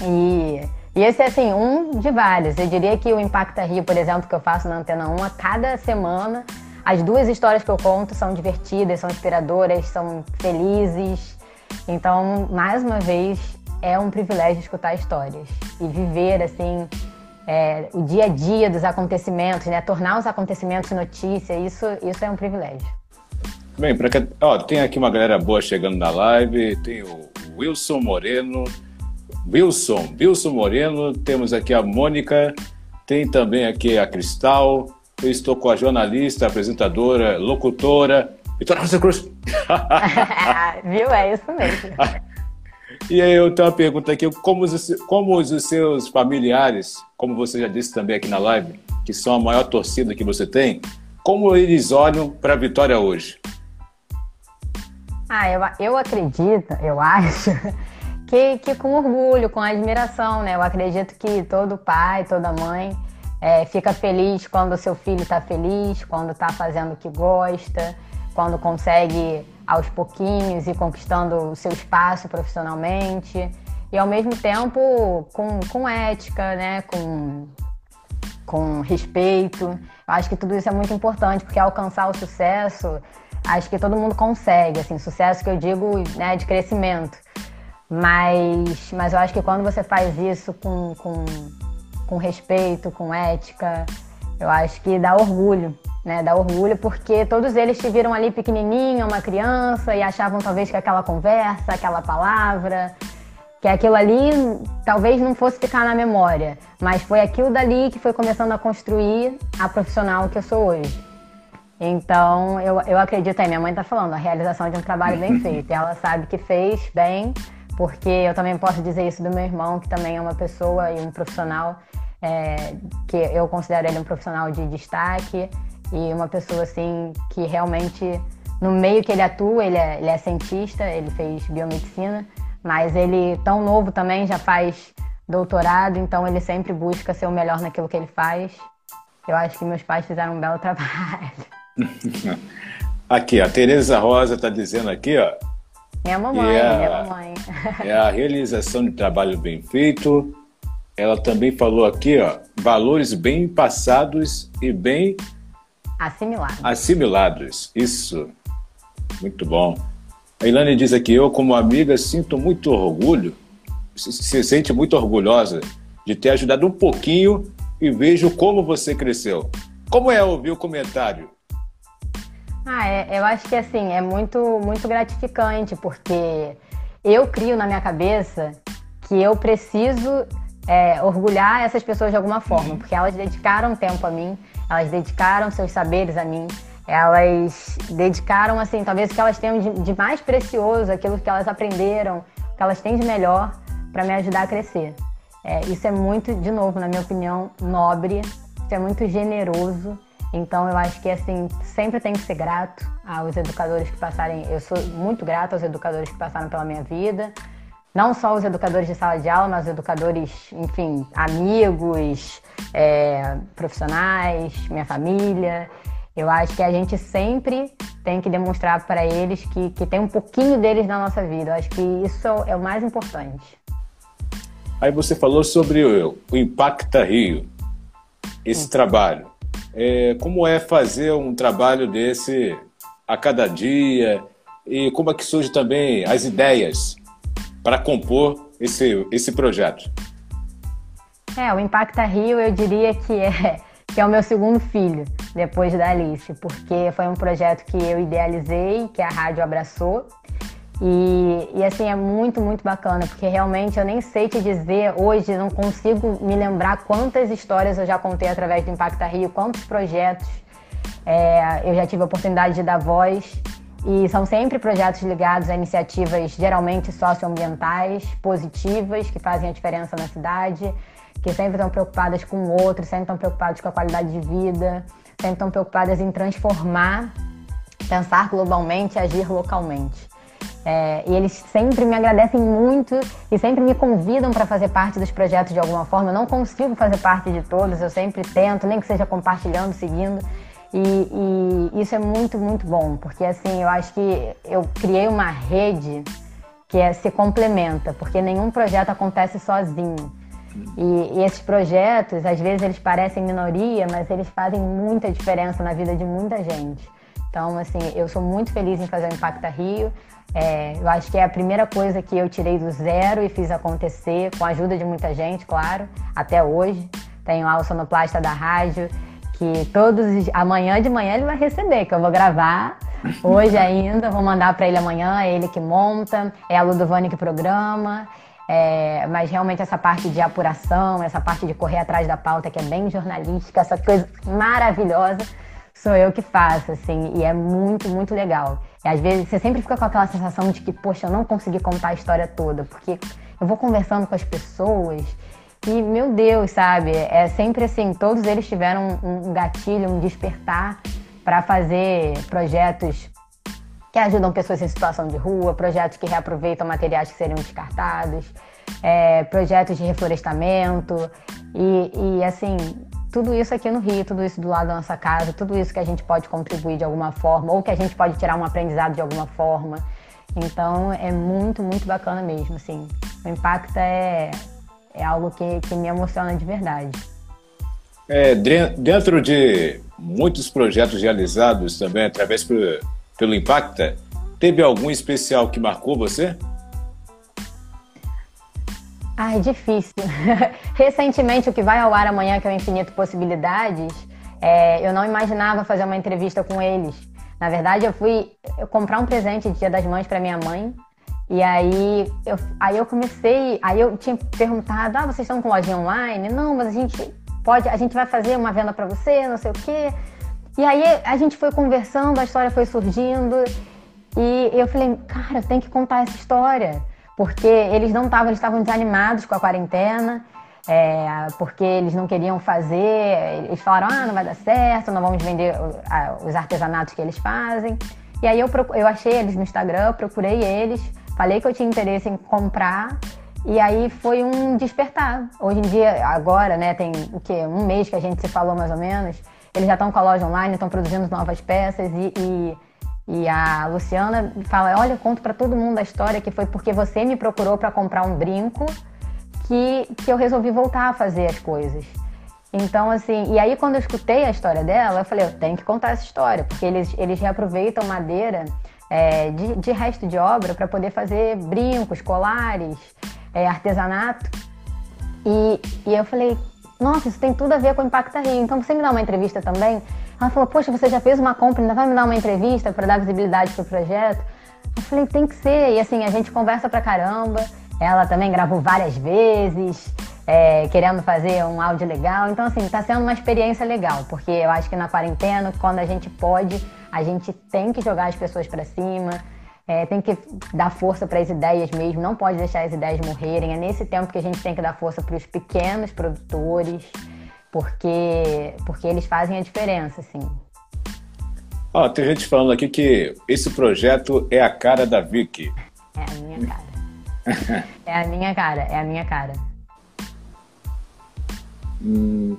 E, e esse é assim, um de vários. Eu diria que o Impacta Rio, por exemplo, que eu faço na Antena 1, a cada semana, as duas histórias que eu conto são divertidas, são inspiradoras, são felizes. Então, mais uma vez, é um privilégio escutar histórias e viver assim é, o dia a dia dos acontecimentos, né? Tornar os acontecimentos notícia, isso, isso é um privilégio. Bem, pra. Ó, tem aqui uma galera boa chegando na live. Tem o Wilson Moreno. Wilson, Wilson Moreno. Temos aqui a Mônica. Tem também aqui a Cristal. Eu estou com a jornalista, apresentadora, locutora, Vitória Rosa Cruz. Viu? É isso mesmo. E aí eu tenho uma pergunta aqui, como os, como os seus familiares, como você já disse também aqui na live, que são a maior torcida que você tem, como eles olham para a vitória hoje? Ah, eu, eu acredito, eu acho, que, que com orgulho, com admiração, né? Eu acredito que todo pai, toda mãe é, fica feliz quando o seu filho está feliz, quando está fazendo o que gosta, quando consegue aos pouquinhos e conquistando o seu espaço profissionalmente e ao mesmo tempo com, com ética, né? Com, com respeito. Eu acho que tudo isso é muito importante porque alcançar o sucesso, acho que todo mundo consegue, assim, sucesso que eu digo, né, de crescimento. Mas, mas eu acho que quando você faz isso com, com, com respeito, com ética, eu acho que dá orgulho né? Dá orgulho porque todos eles te viram ali pequenininho, uma criança, e achavam talvez que aquela conversa, aquela palavra, que aquilo ali talvez não fosse ficar na memória, mas foi aquilo dali que foi começando a construir a profissional que eu sou hoje. Então, eu, eu acredito aí, minha mãe está falando, a realização de um trabalho bem feito. E ela sabe que fez bem, porque eu também posso dizer isso do meu irmão, que também é uma pessoa e um profissional, é, que eu considero ele um profissional de destaque e uma pessoa assim que realmente no meio que ele atua, ele é, ele é cientista, ele fez biomedicina, mas ele tão novo também já faz doutorado, então ele sempre busca ser o melhor naquilo que ele faz. Eu acho que meus pais fizeram um belo trabalho. Aqui, a Tereza Rosa está dizendo aqui, ó. Minha mamãe, é a, minha mamãe. É a realização de trabalho bem feito. Ela também falou aqui, ó, valores bem passados e bem Assimilados. Assimilados, isso. Muito bom. A Ilane diz aqui: eu, como amiga, sinto muito orgulho, se sente muito orgulhosa de ter ajudado um pouquinho e vejo como você cresceu. Como é ouvir o comentário? Ah, é, eu acho que assim, é muito, muito gratificante, porque eu crio na minha cabeça que eu preciso é, orgulhar essas pessoas de alguma forma, uhum. porque elas dedicaram tempo a mim, elas dedicaram seus saberes a mim, elas dedicaram, assim, talvez o que elas tenham de, de mais precioso, aquilo que elas aprenderam, o que elas têm de melhor para me ajudar a crescer. É, isso é muito, de novo, na minha opinião, nobre, isso é muito generoso. Então eu acho que assim sempre tem que ser grato aos educadores que passarem. Eu sou muito grata aos educadores que passaram pela minha vida, não só os educadores de sala de aula, mas os educadores, enfim, amigos, é, profissionais, minha família. Eu acho que a gente sempre tem que demonstrar para eles que, que tem um pouquinho deles na nossa vida. Eu acho que isso é o mais importante. Aí você falou sobre o, o Impacta Rio, esse Sim. trabalho. É, como é fazer um trabalho desse a cada dia e como é que surge também as ideias para compor esse, esse projeto? É, o Impacta Rio eu diria que é, que é o meu segundo filho, depois da Alice, porque foi um projeto que eu idealizei, que a rádio abraçou. E, e assim, é muito, muito bacana, porque realmente eu nem sei te dizer, hoje não consigo me lembrar quantas histórias eu já contei através do Impacta Rio, quantos projetos é, eu já tive a oportunidade de dar voz. E são sempre projetos ligados a iniciativas geralmente socioambientais, positivas, que fazem a diferença na cidade, que sempre estão preocupadas com o outro, sempre estão preocupadas com a qualidade de vida, sempre estão preocupadas em transformar, pensar globalmente, agir localmente. É, e eles sempre me agradecem muito e sempre me convidam para fazer parte dos projetos de alguma forma. Eu não consigo fazer parte de todos, eu sempre tento, nem que seja compartilhando, seguindo. E, e, isso é muito, muito bom, porque assim, eu acho que eu criei uma rede que é, se complementa, porque nenhum projeto acontece sozinho. E, e, esses projetos, às vezes, eles parecem minoria, mas eles fazem muita diferença na vida de muita gente. Então, assim, eu sou muito feliz em fazer o Impacta Rio. É, eu acho que é a primeira coisa que eu tirei do zero e fiz acontecer, com a ajuda de muita gente, claro, até hoje. Tenho lá o sonoplasta da rádio, que todos amanhã de manhã ele vai receber, que eu vou gravar Hoje ainda, vou mandar para ele amanhã, é ele que monta, é a Ludovane que programa. É, mas realmente essa parte de apuração, essa parte de correr atrás da pauta, que é bem jornalística, essa coisa maravilhosa, sou eu que faço, assim, e é muito, muito legal. E às vezes você sempre fica com aquela sensação de que, poxa, eu não consegui contar a história toda, porque eu vou conversando com as pessoas e, meu Deus, sabe, é sempre assim, todos eles tiveram um gatilho, um despertar para fazer projetos que ajudam pessoas em situação de rua, projetos que reaproveitam materiais que seriam descartados, é, projetos de reflorestamento e, e, assim, tudo isso aqui no Rio, tudo isso do lado da nossa casa, tudo isso que a gente pode contribuir de alguma forma ou que a gente pode tirar um aprendizado de alguma forma. Então é muito, muito bacana mesmo, assim. O impacto é, é algo que, que me emociona de verdade. É, dentro de muitos projetos realizados também através por, pelo Impacta, teve algum especial que marcou você? Ai, difícil. Recentemente, o que vai ao ar amanhã, que é o Infinito Possibilidades, é, eu não imaginava fazer uma entrevista com eles. Na verdade, eu fui comprar um presente de Dia das Mães para minha mãe. E aí eu, aí eu comecei, aí eu tinha perguntado, ah, vocês estão com lojinha online? Não, mas a gente pode, a gente vai fazer uma venda para você, não sei o quê. E aí a gente foi conversando, a história foi surgindo. E eu falei, cara, tenho que contar essa história porque eles não estavam, eles estavam desanimados com a quarentena, é, porque eles não queriam fazer, eles falaram, ah, não vai dar certo, não vamos vender os artesanatos que eles fazem. E aí eu, eu achei eles no Instagram, procurei eles, falei que eu tinha interesse em comprar, e aí foi um despertar. Hoje em dia, agora, né, tem o quê? Um mês que a gente se falou mais ou menos, eles já estão com a loja online, estão produzindo novas peças e, e e a Luciana fala: Olha, eu conto para todo mundo a história que foi porque você me procurou para comprar um brinco que, que eu resolvi voltar a fazer as coisas. Então, assim, e aí quando eu escutei a história dela, eu falei: Eu tenho que contar essa história, porque eles, eles reaproveitam madeira é, de, de, resto de obra para poder fazer brincos, colares, é, artesanato. E, e eu falei: Nossa, isso tem tudo a ver com o Impacta Rio. Então você me dá uma entrevista também? Ela falou, poxa, você já fez uma compra, ainda vai me dar uma entrevista para dar visibilidade pro projeto? Eu falei, tem que ser. E assim, a gente conversa pra caramba. Ela também gravou várias vezes, é, querendo fazer um áudio legal. Então, assim, tá sendo uma experiência legal, porque eu acho que na quarentena, quando a gente pode, a gente tem que jogar as pessoas para cima, é, tem que dar força para as ideias mesmo, não pode deixar as ideias morrerem. É nesse tempo que a gente tem que dar força para os pequenos produtores porque, porque eles fazem a diferença, assim. Ó, tem gente falando aqui que esse projeto é a cara da Vicky. É a minha cara. é a minha cara, é a minha cara. Hum,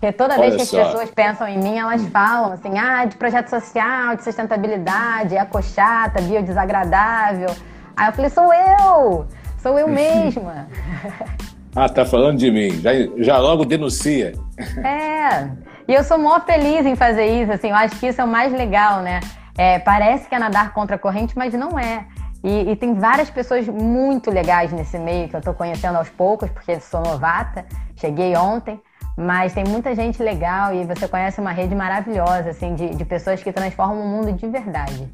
porque toda vez que as só. pessoas pensam em mim, elas falam assim, ah, de projeto social, de sustentabilidade, ecochata, biodesagradável. Aí eu falei, sou eu! Sou eu mesma. Ah, tá falando de mim. Já, já logo denuncia. É. E eu sou mó feliz em fazer isso, assim. Eu acho que isso é o mais legal, né? É, parece que é nadar contra a corrente, mas não é. E, e, tem várias pessoas muito legais nesse meio que eu tô conhecendo aos poucos, porque sou novata, cheguei ontem, mas tem muita gente legal e você conhece uma rede maravilhosa, assim, de, de pessoas que transformam o mundo de verdade.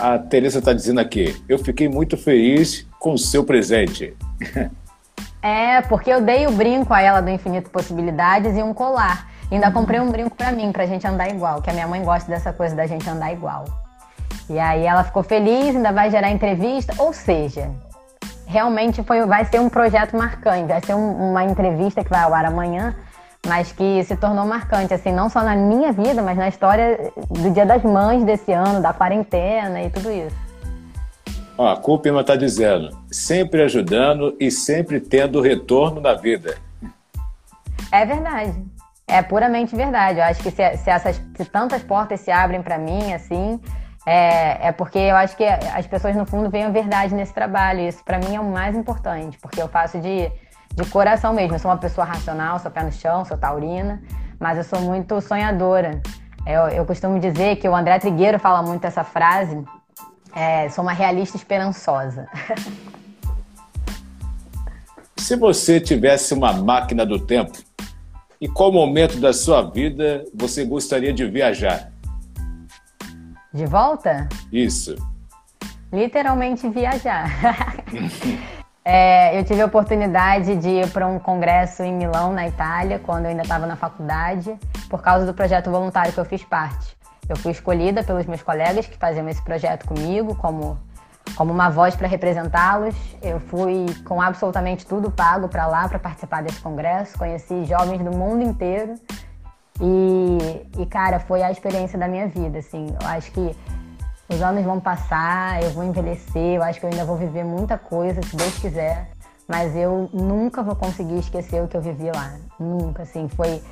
A Teresa está dizendo aqui, eu fiquei muito feliz com o seu presente. É, porque eu dei o brinco a ela do Infinito Possibilidades e um colar. Ainda comprei um brinco para mim, pra gente andar igual, que a minha mãe gosta dessa coisa da gente andar igual. E aí ela ficou feliz, ainda vai gerar entrevista, ou seja, realmente foi, vai ser um projeto marcante, vai ser um, uma entrevista que vai ao ar amanhã, mas que se tornou marcante, assim, não só na minha vida, mas na história do Dia das Mães desse ano, da quarentena e tudo isso. Ó, a Cupima está dizendo, sempre ajudando e sempre tendo retorno na vida. É verdade. É puramente verdade. Eu acho que se, se, essas, se tantas portas se abrem para mim, assim, é, é, porque eu acho que as pessoas, no fundo, veem a verdade nesse trabalho. Isso, para mim, é o mais importante, porque eu faço de, de coração mesmo. Eu sou uma pessoa racional, sou pé no chão, sou taurina, mas eu sou muito sonhadora. Eu, eu costumo dizer que o André Trigueiro fala muito essa frase, é, sou uma realista esperançosa. Se você tivesse uma máquina do tempo, em qual momento da sua vida você gostaria de viajar? De volta? Isso. Literalmente viajar. é, eu tive a oportunidade de ir para um congresso em Milão, na Itália, quando eu ainda estava na faculdade, por causa do projeto voluntário que eu fiz parte. Eu fui escolhida pelos meus colegas que faziam esse projeto comigo, como, como uma voz para representá-los. Eu fui com absolutamente tudo pago para lá, para participar desse congresso. Conheci jovens do mundo inteiro. E, e, cara, foi a experiência da minha vida, assim. Eu acho que os anos vão passar, eu vou envelhecer, eu acho que eu ainda vou viver muita coisa, se Deus quiser. Mas eu nunca vou conseguir esquecer o que eu vivi lá. Nunca, assim. Foi.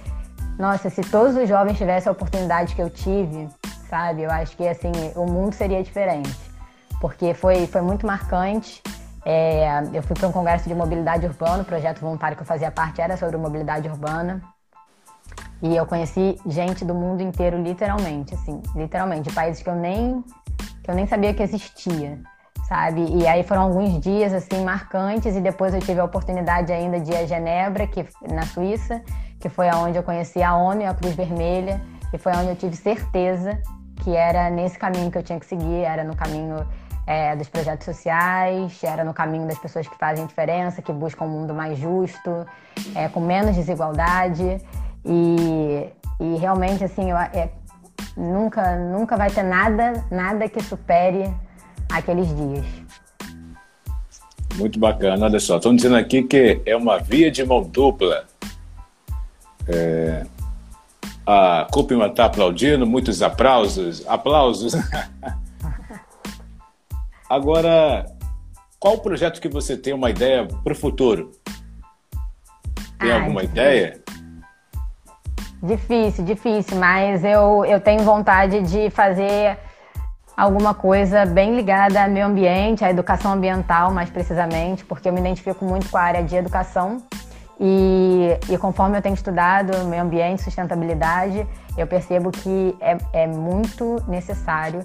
Nossa, se todos os jovens tivessem a oportunidade que eu tive, sabe? Eu acho que, assim, o mundo seria diferente. Porque foi, foi muito marcante. É, eu fui para um congresso de mobilidade urbana, o projeto voluntário que eu fazia parte era sobre mobilidade urbana. E eu conheci gente do mundo inteiro, literalmente, assim, literalmente, países que eu nem que eu nem sabia que existia, sabe? E aí foram alguns dias assim marcantes e depois eu tive a oportunidade ainda de ir a Genebra, que na Suíça, que foi aonde eu conheci a ONU e a Cruz Vermelha, e foi onde eu tive certeza que era nesse caminho que eu tinha que seguir, era no caminho é, dos projetos sociais, era no caminho das pessoas que fazem diferença, que buscam um mundo mais justo, é, com menos desigualdade. E, e realmente, assim, eu, é, Nunca, nunca vai ter nada, nada que supere aqueles dias. Muito bacana. Olha só, estão dizendo aqui que é uma via de mão dupla. É... A Cúpima está aplaudindo, muitos aplausos. Aplausos. Agora, qual o projeto que você tem uma ideia para o futuro? Tem ah, alguma ideia? Difícil, difícil, mas eu, eu tenho vontade de fazer alguma coisa bem ligada ao meio ambiente, à educação ambiental, mais precisamente, porque eu me identifico muito com a área de educação. E, e conforme eu tenho estudado meio ambiente, sustentabilidade, eu percebo que é, é muito necessário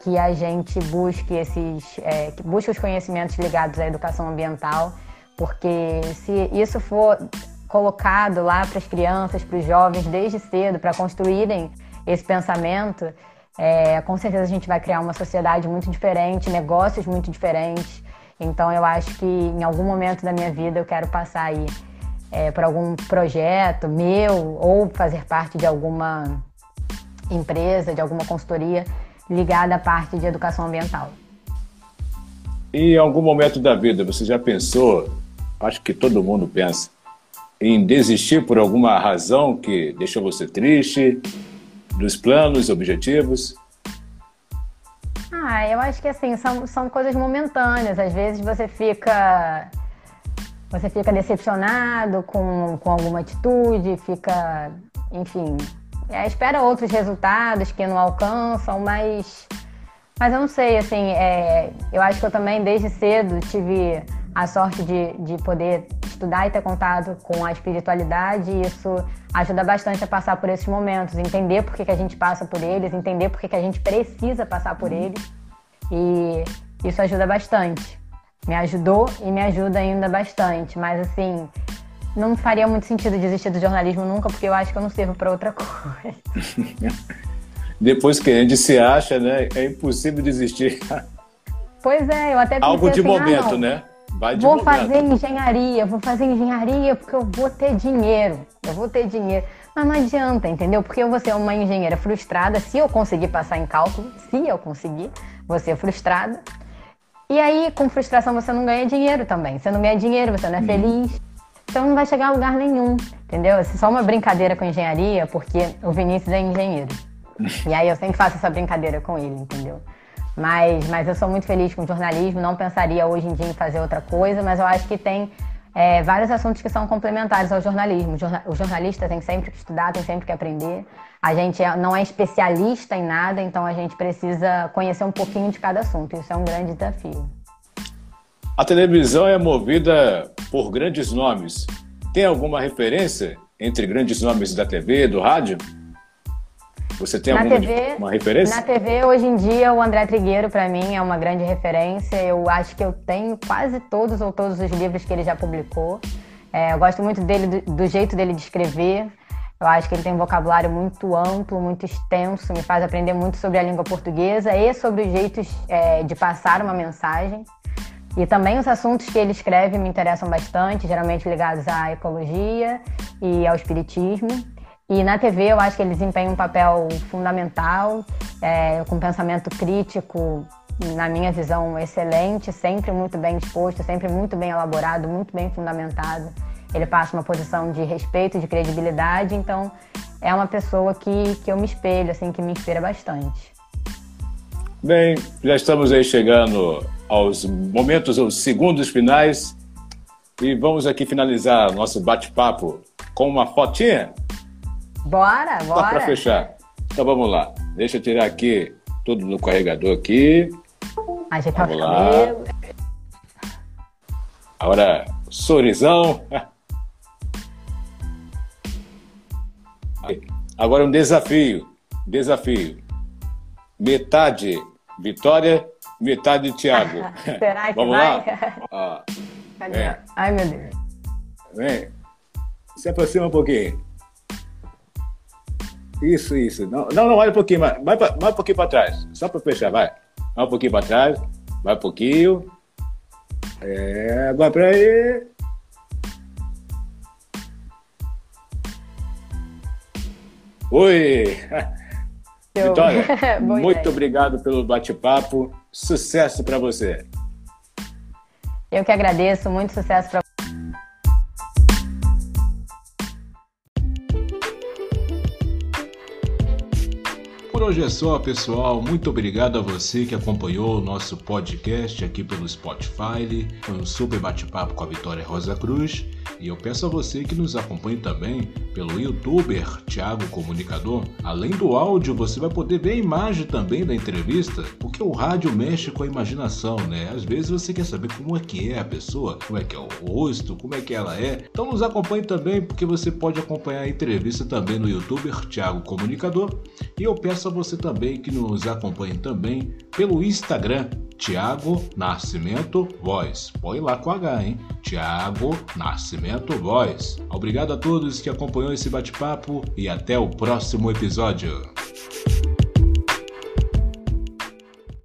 que a gente busque esses, é, que busque os conhecimentos ligados à educação ambiental, porque se isso for colocado lá para as crianças, para os jovens desde cedo, para construírem esse pensamento, é, com certeza a gente vai criar uma sociedade muito diferente, negócios muito diferentes. Então eu acho que em algum momento da minha vida eu quero passar aí é, por algum projeto meu ou fazer parte de alguma empresa, de alguma consultoria ligada à parte de educação ambiental. E em algum momento da vida você já pensou, acho que todo mundo pensa, em desistir por alguma razão que deixou você triste, dos planos, objetivos? Ah, eu acho que assim, são, são coisas momentâneas. Às vezes você fica. Você fica decepcionado com, com alguma atitude, fica, enfim, é, espera outros resultados que não alcançam, mas, mas eu não sei, assim, é, eu acho que eu também desde cedo tive a sorte de, de poder estudar e ter contato com a espiritualidade, isso ajuda bastante a passar por esses momentos, entender por que, que a gente passa por eles, entender por que, que a gente precisa passar por eles. E isso ajuda bastante. Me ajudou e me ajuda ainda bastante, mas assim, não faria muito sentido desistir do jornalismo nunca, porque eu acho que eu não sirvo para outra coisa. Depois que a gente se acha, né, é impossível desistir. Pois é, eu até Algo de assim, ah, momento, ah, né? Vai vou fazer engenharia, vou fazer engenharia porque eu vou ter dinheiro. Eu vou ter dinheiro. Mas não adianta, entendeu? Porque eu vou ser uma engenheira frustrada se eu conseguir passar em cálculo, se eu conseguir, vou ser frustrada. E aí, com frustração, você não ganha dinheiro também. Você não ganha dinheiro, você não é feliz. Então não vai chegar a lugar nenhum, entendeu? É só uma brincadeira com engenharia, porque o Vinícius é engenheiro. E aí eu sempre faço essa brincadeira com ele, entendeu? Mas, mas eu sou muito feliz com o jornalismo, não pensaria hoje em dia em fazer outra coisa, mas eu acho que tem é, vários assuntos que são complementares ao jornalismo. O jornalista tem sempre que estudar, tem sempre que aprender. A gente é, não é especialista em nada, então a gente precisa conhecer um pouquinho de cada assunto. Isso é um grande desafio. A televisão é movida por grandes nomes. Tem alguma referência entre grandes nomes da TV, do rádio? Você tem na alguma TV, uma referência? Na TV, hoje em dia, o André Trigueiro, para mim, é uma grande referência. Eu acho que eu tenho quase todos ou todos os livros que ele já publicou. É, eu gosto muito dele, do, do jeito dele de escrever. Eu acho que ele tem um vocabulário muito amplo, muito extenso, me faz aprender muito sobre a língua portuguesa e sobre os jeitos é, de passar uma mensagem. E também os assuntos que ele escreve me interessam bastante, geralmente ligados à ecologia e ao espiritismo. E na TV eu acho que ele desempenha um papel fundamental, é, com pensamento crítico, na minha visão, excelente, sempre muito bem disposto, sempre muito bem elaborado, muito bem fundamentado. Ele passa uma posição de respeito, de credibilidade, então é uma pessoa que, que eu me espelho, assim, que me inspira bastante. Bem, já estamos aí chegando aos momentos, aos segundos finais. E vamos aqui finalizar nosso bate-papo com uma fotinha. Bora, bora. Só para fechar. Então vamos lá. Deixa eu tirar aqui tudo no carregador aqui. Ajeitar vamos o cabelo. Agora, sorrisão. Agora um desafio. Desafio. Metade Vitória Metade de Thiago. Será que Vamos vai? lá? Ó. É. Ai, meu Deus. Vem. Se aproxima um pouquinho. Isso, isso. Não, não, não olha um pouquinho, mais, mais, mais um pouquinho para trás. Só para fechar, vai. Vai um pouquinho para trás. Vai um pouquinho. É, vai para aí. Oi! Vitória, muito ideia. obrigado pelo bate-papo. Sucesso para você. Eu que agradeço. Muito sucesso para hoje é só, pessoal. Muito obrigado a você que acompanhou o nosso podcast aqui pelo Spotify. Foi um super bate-papo com a Vitória Rosa Cruz. E eu peço a você que nos acompanhe também pelo youtuber Thiago Comunicador. Além do áudio, você vai poder ver a imagem também da entrevista, porque o rádio mexe com a imaginação, né? Às vezes você quer saber como é que é a pessoa, como é que é o rosto, como é que ela é. Então nos acompanhe também, porque você pode acompanhar a entrevista também no youtuber Thiago Comunicador. E eu peço a você também que nos acompanhe também pelo Instagram Tiago Nascimento Voz. Põe lá com H, hein? Tiago Nascimento Voz. Obrigado a todos que acompanhou esse bate-papo e até o próximo episódio.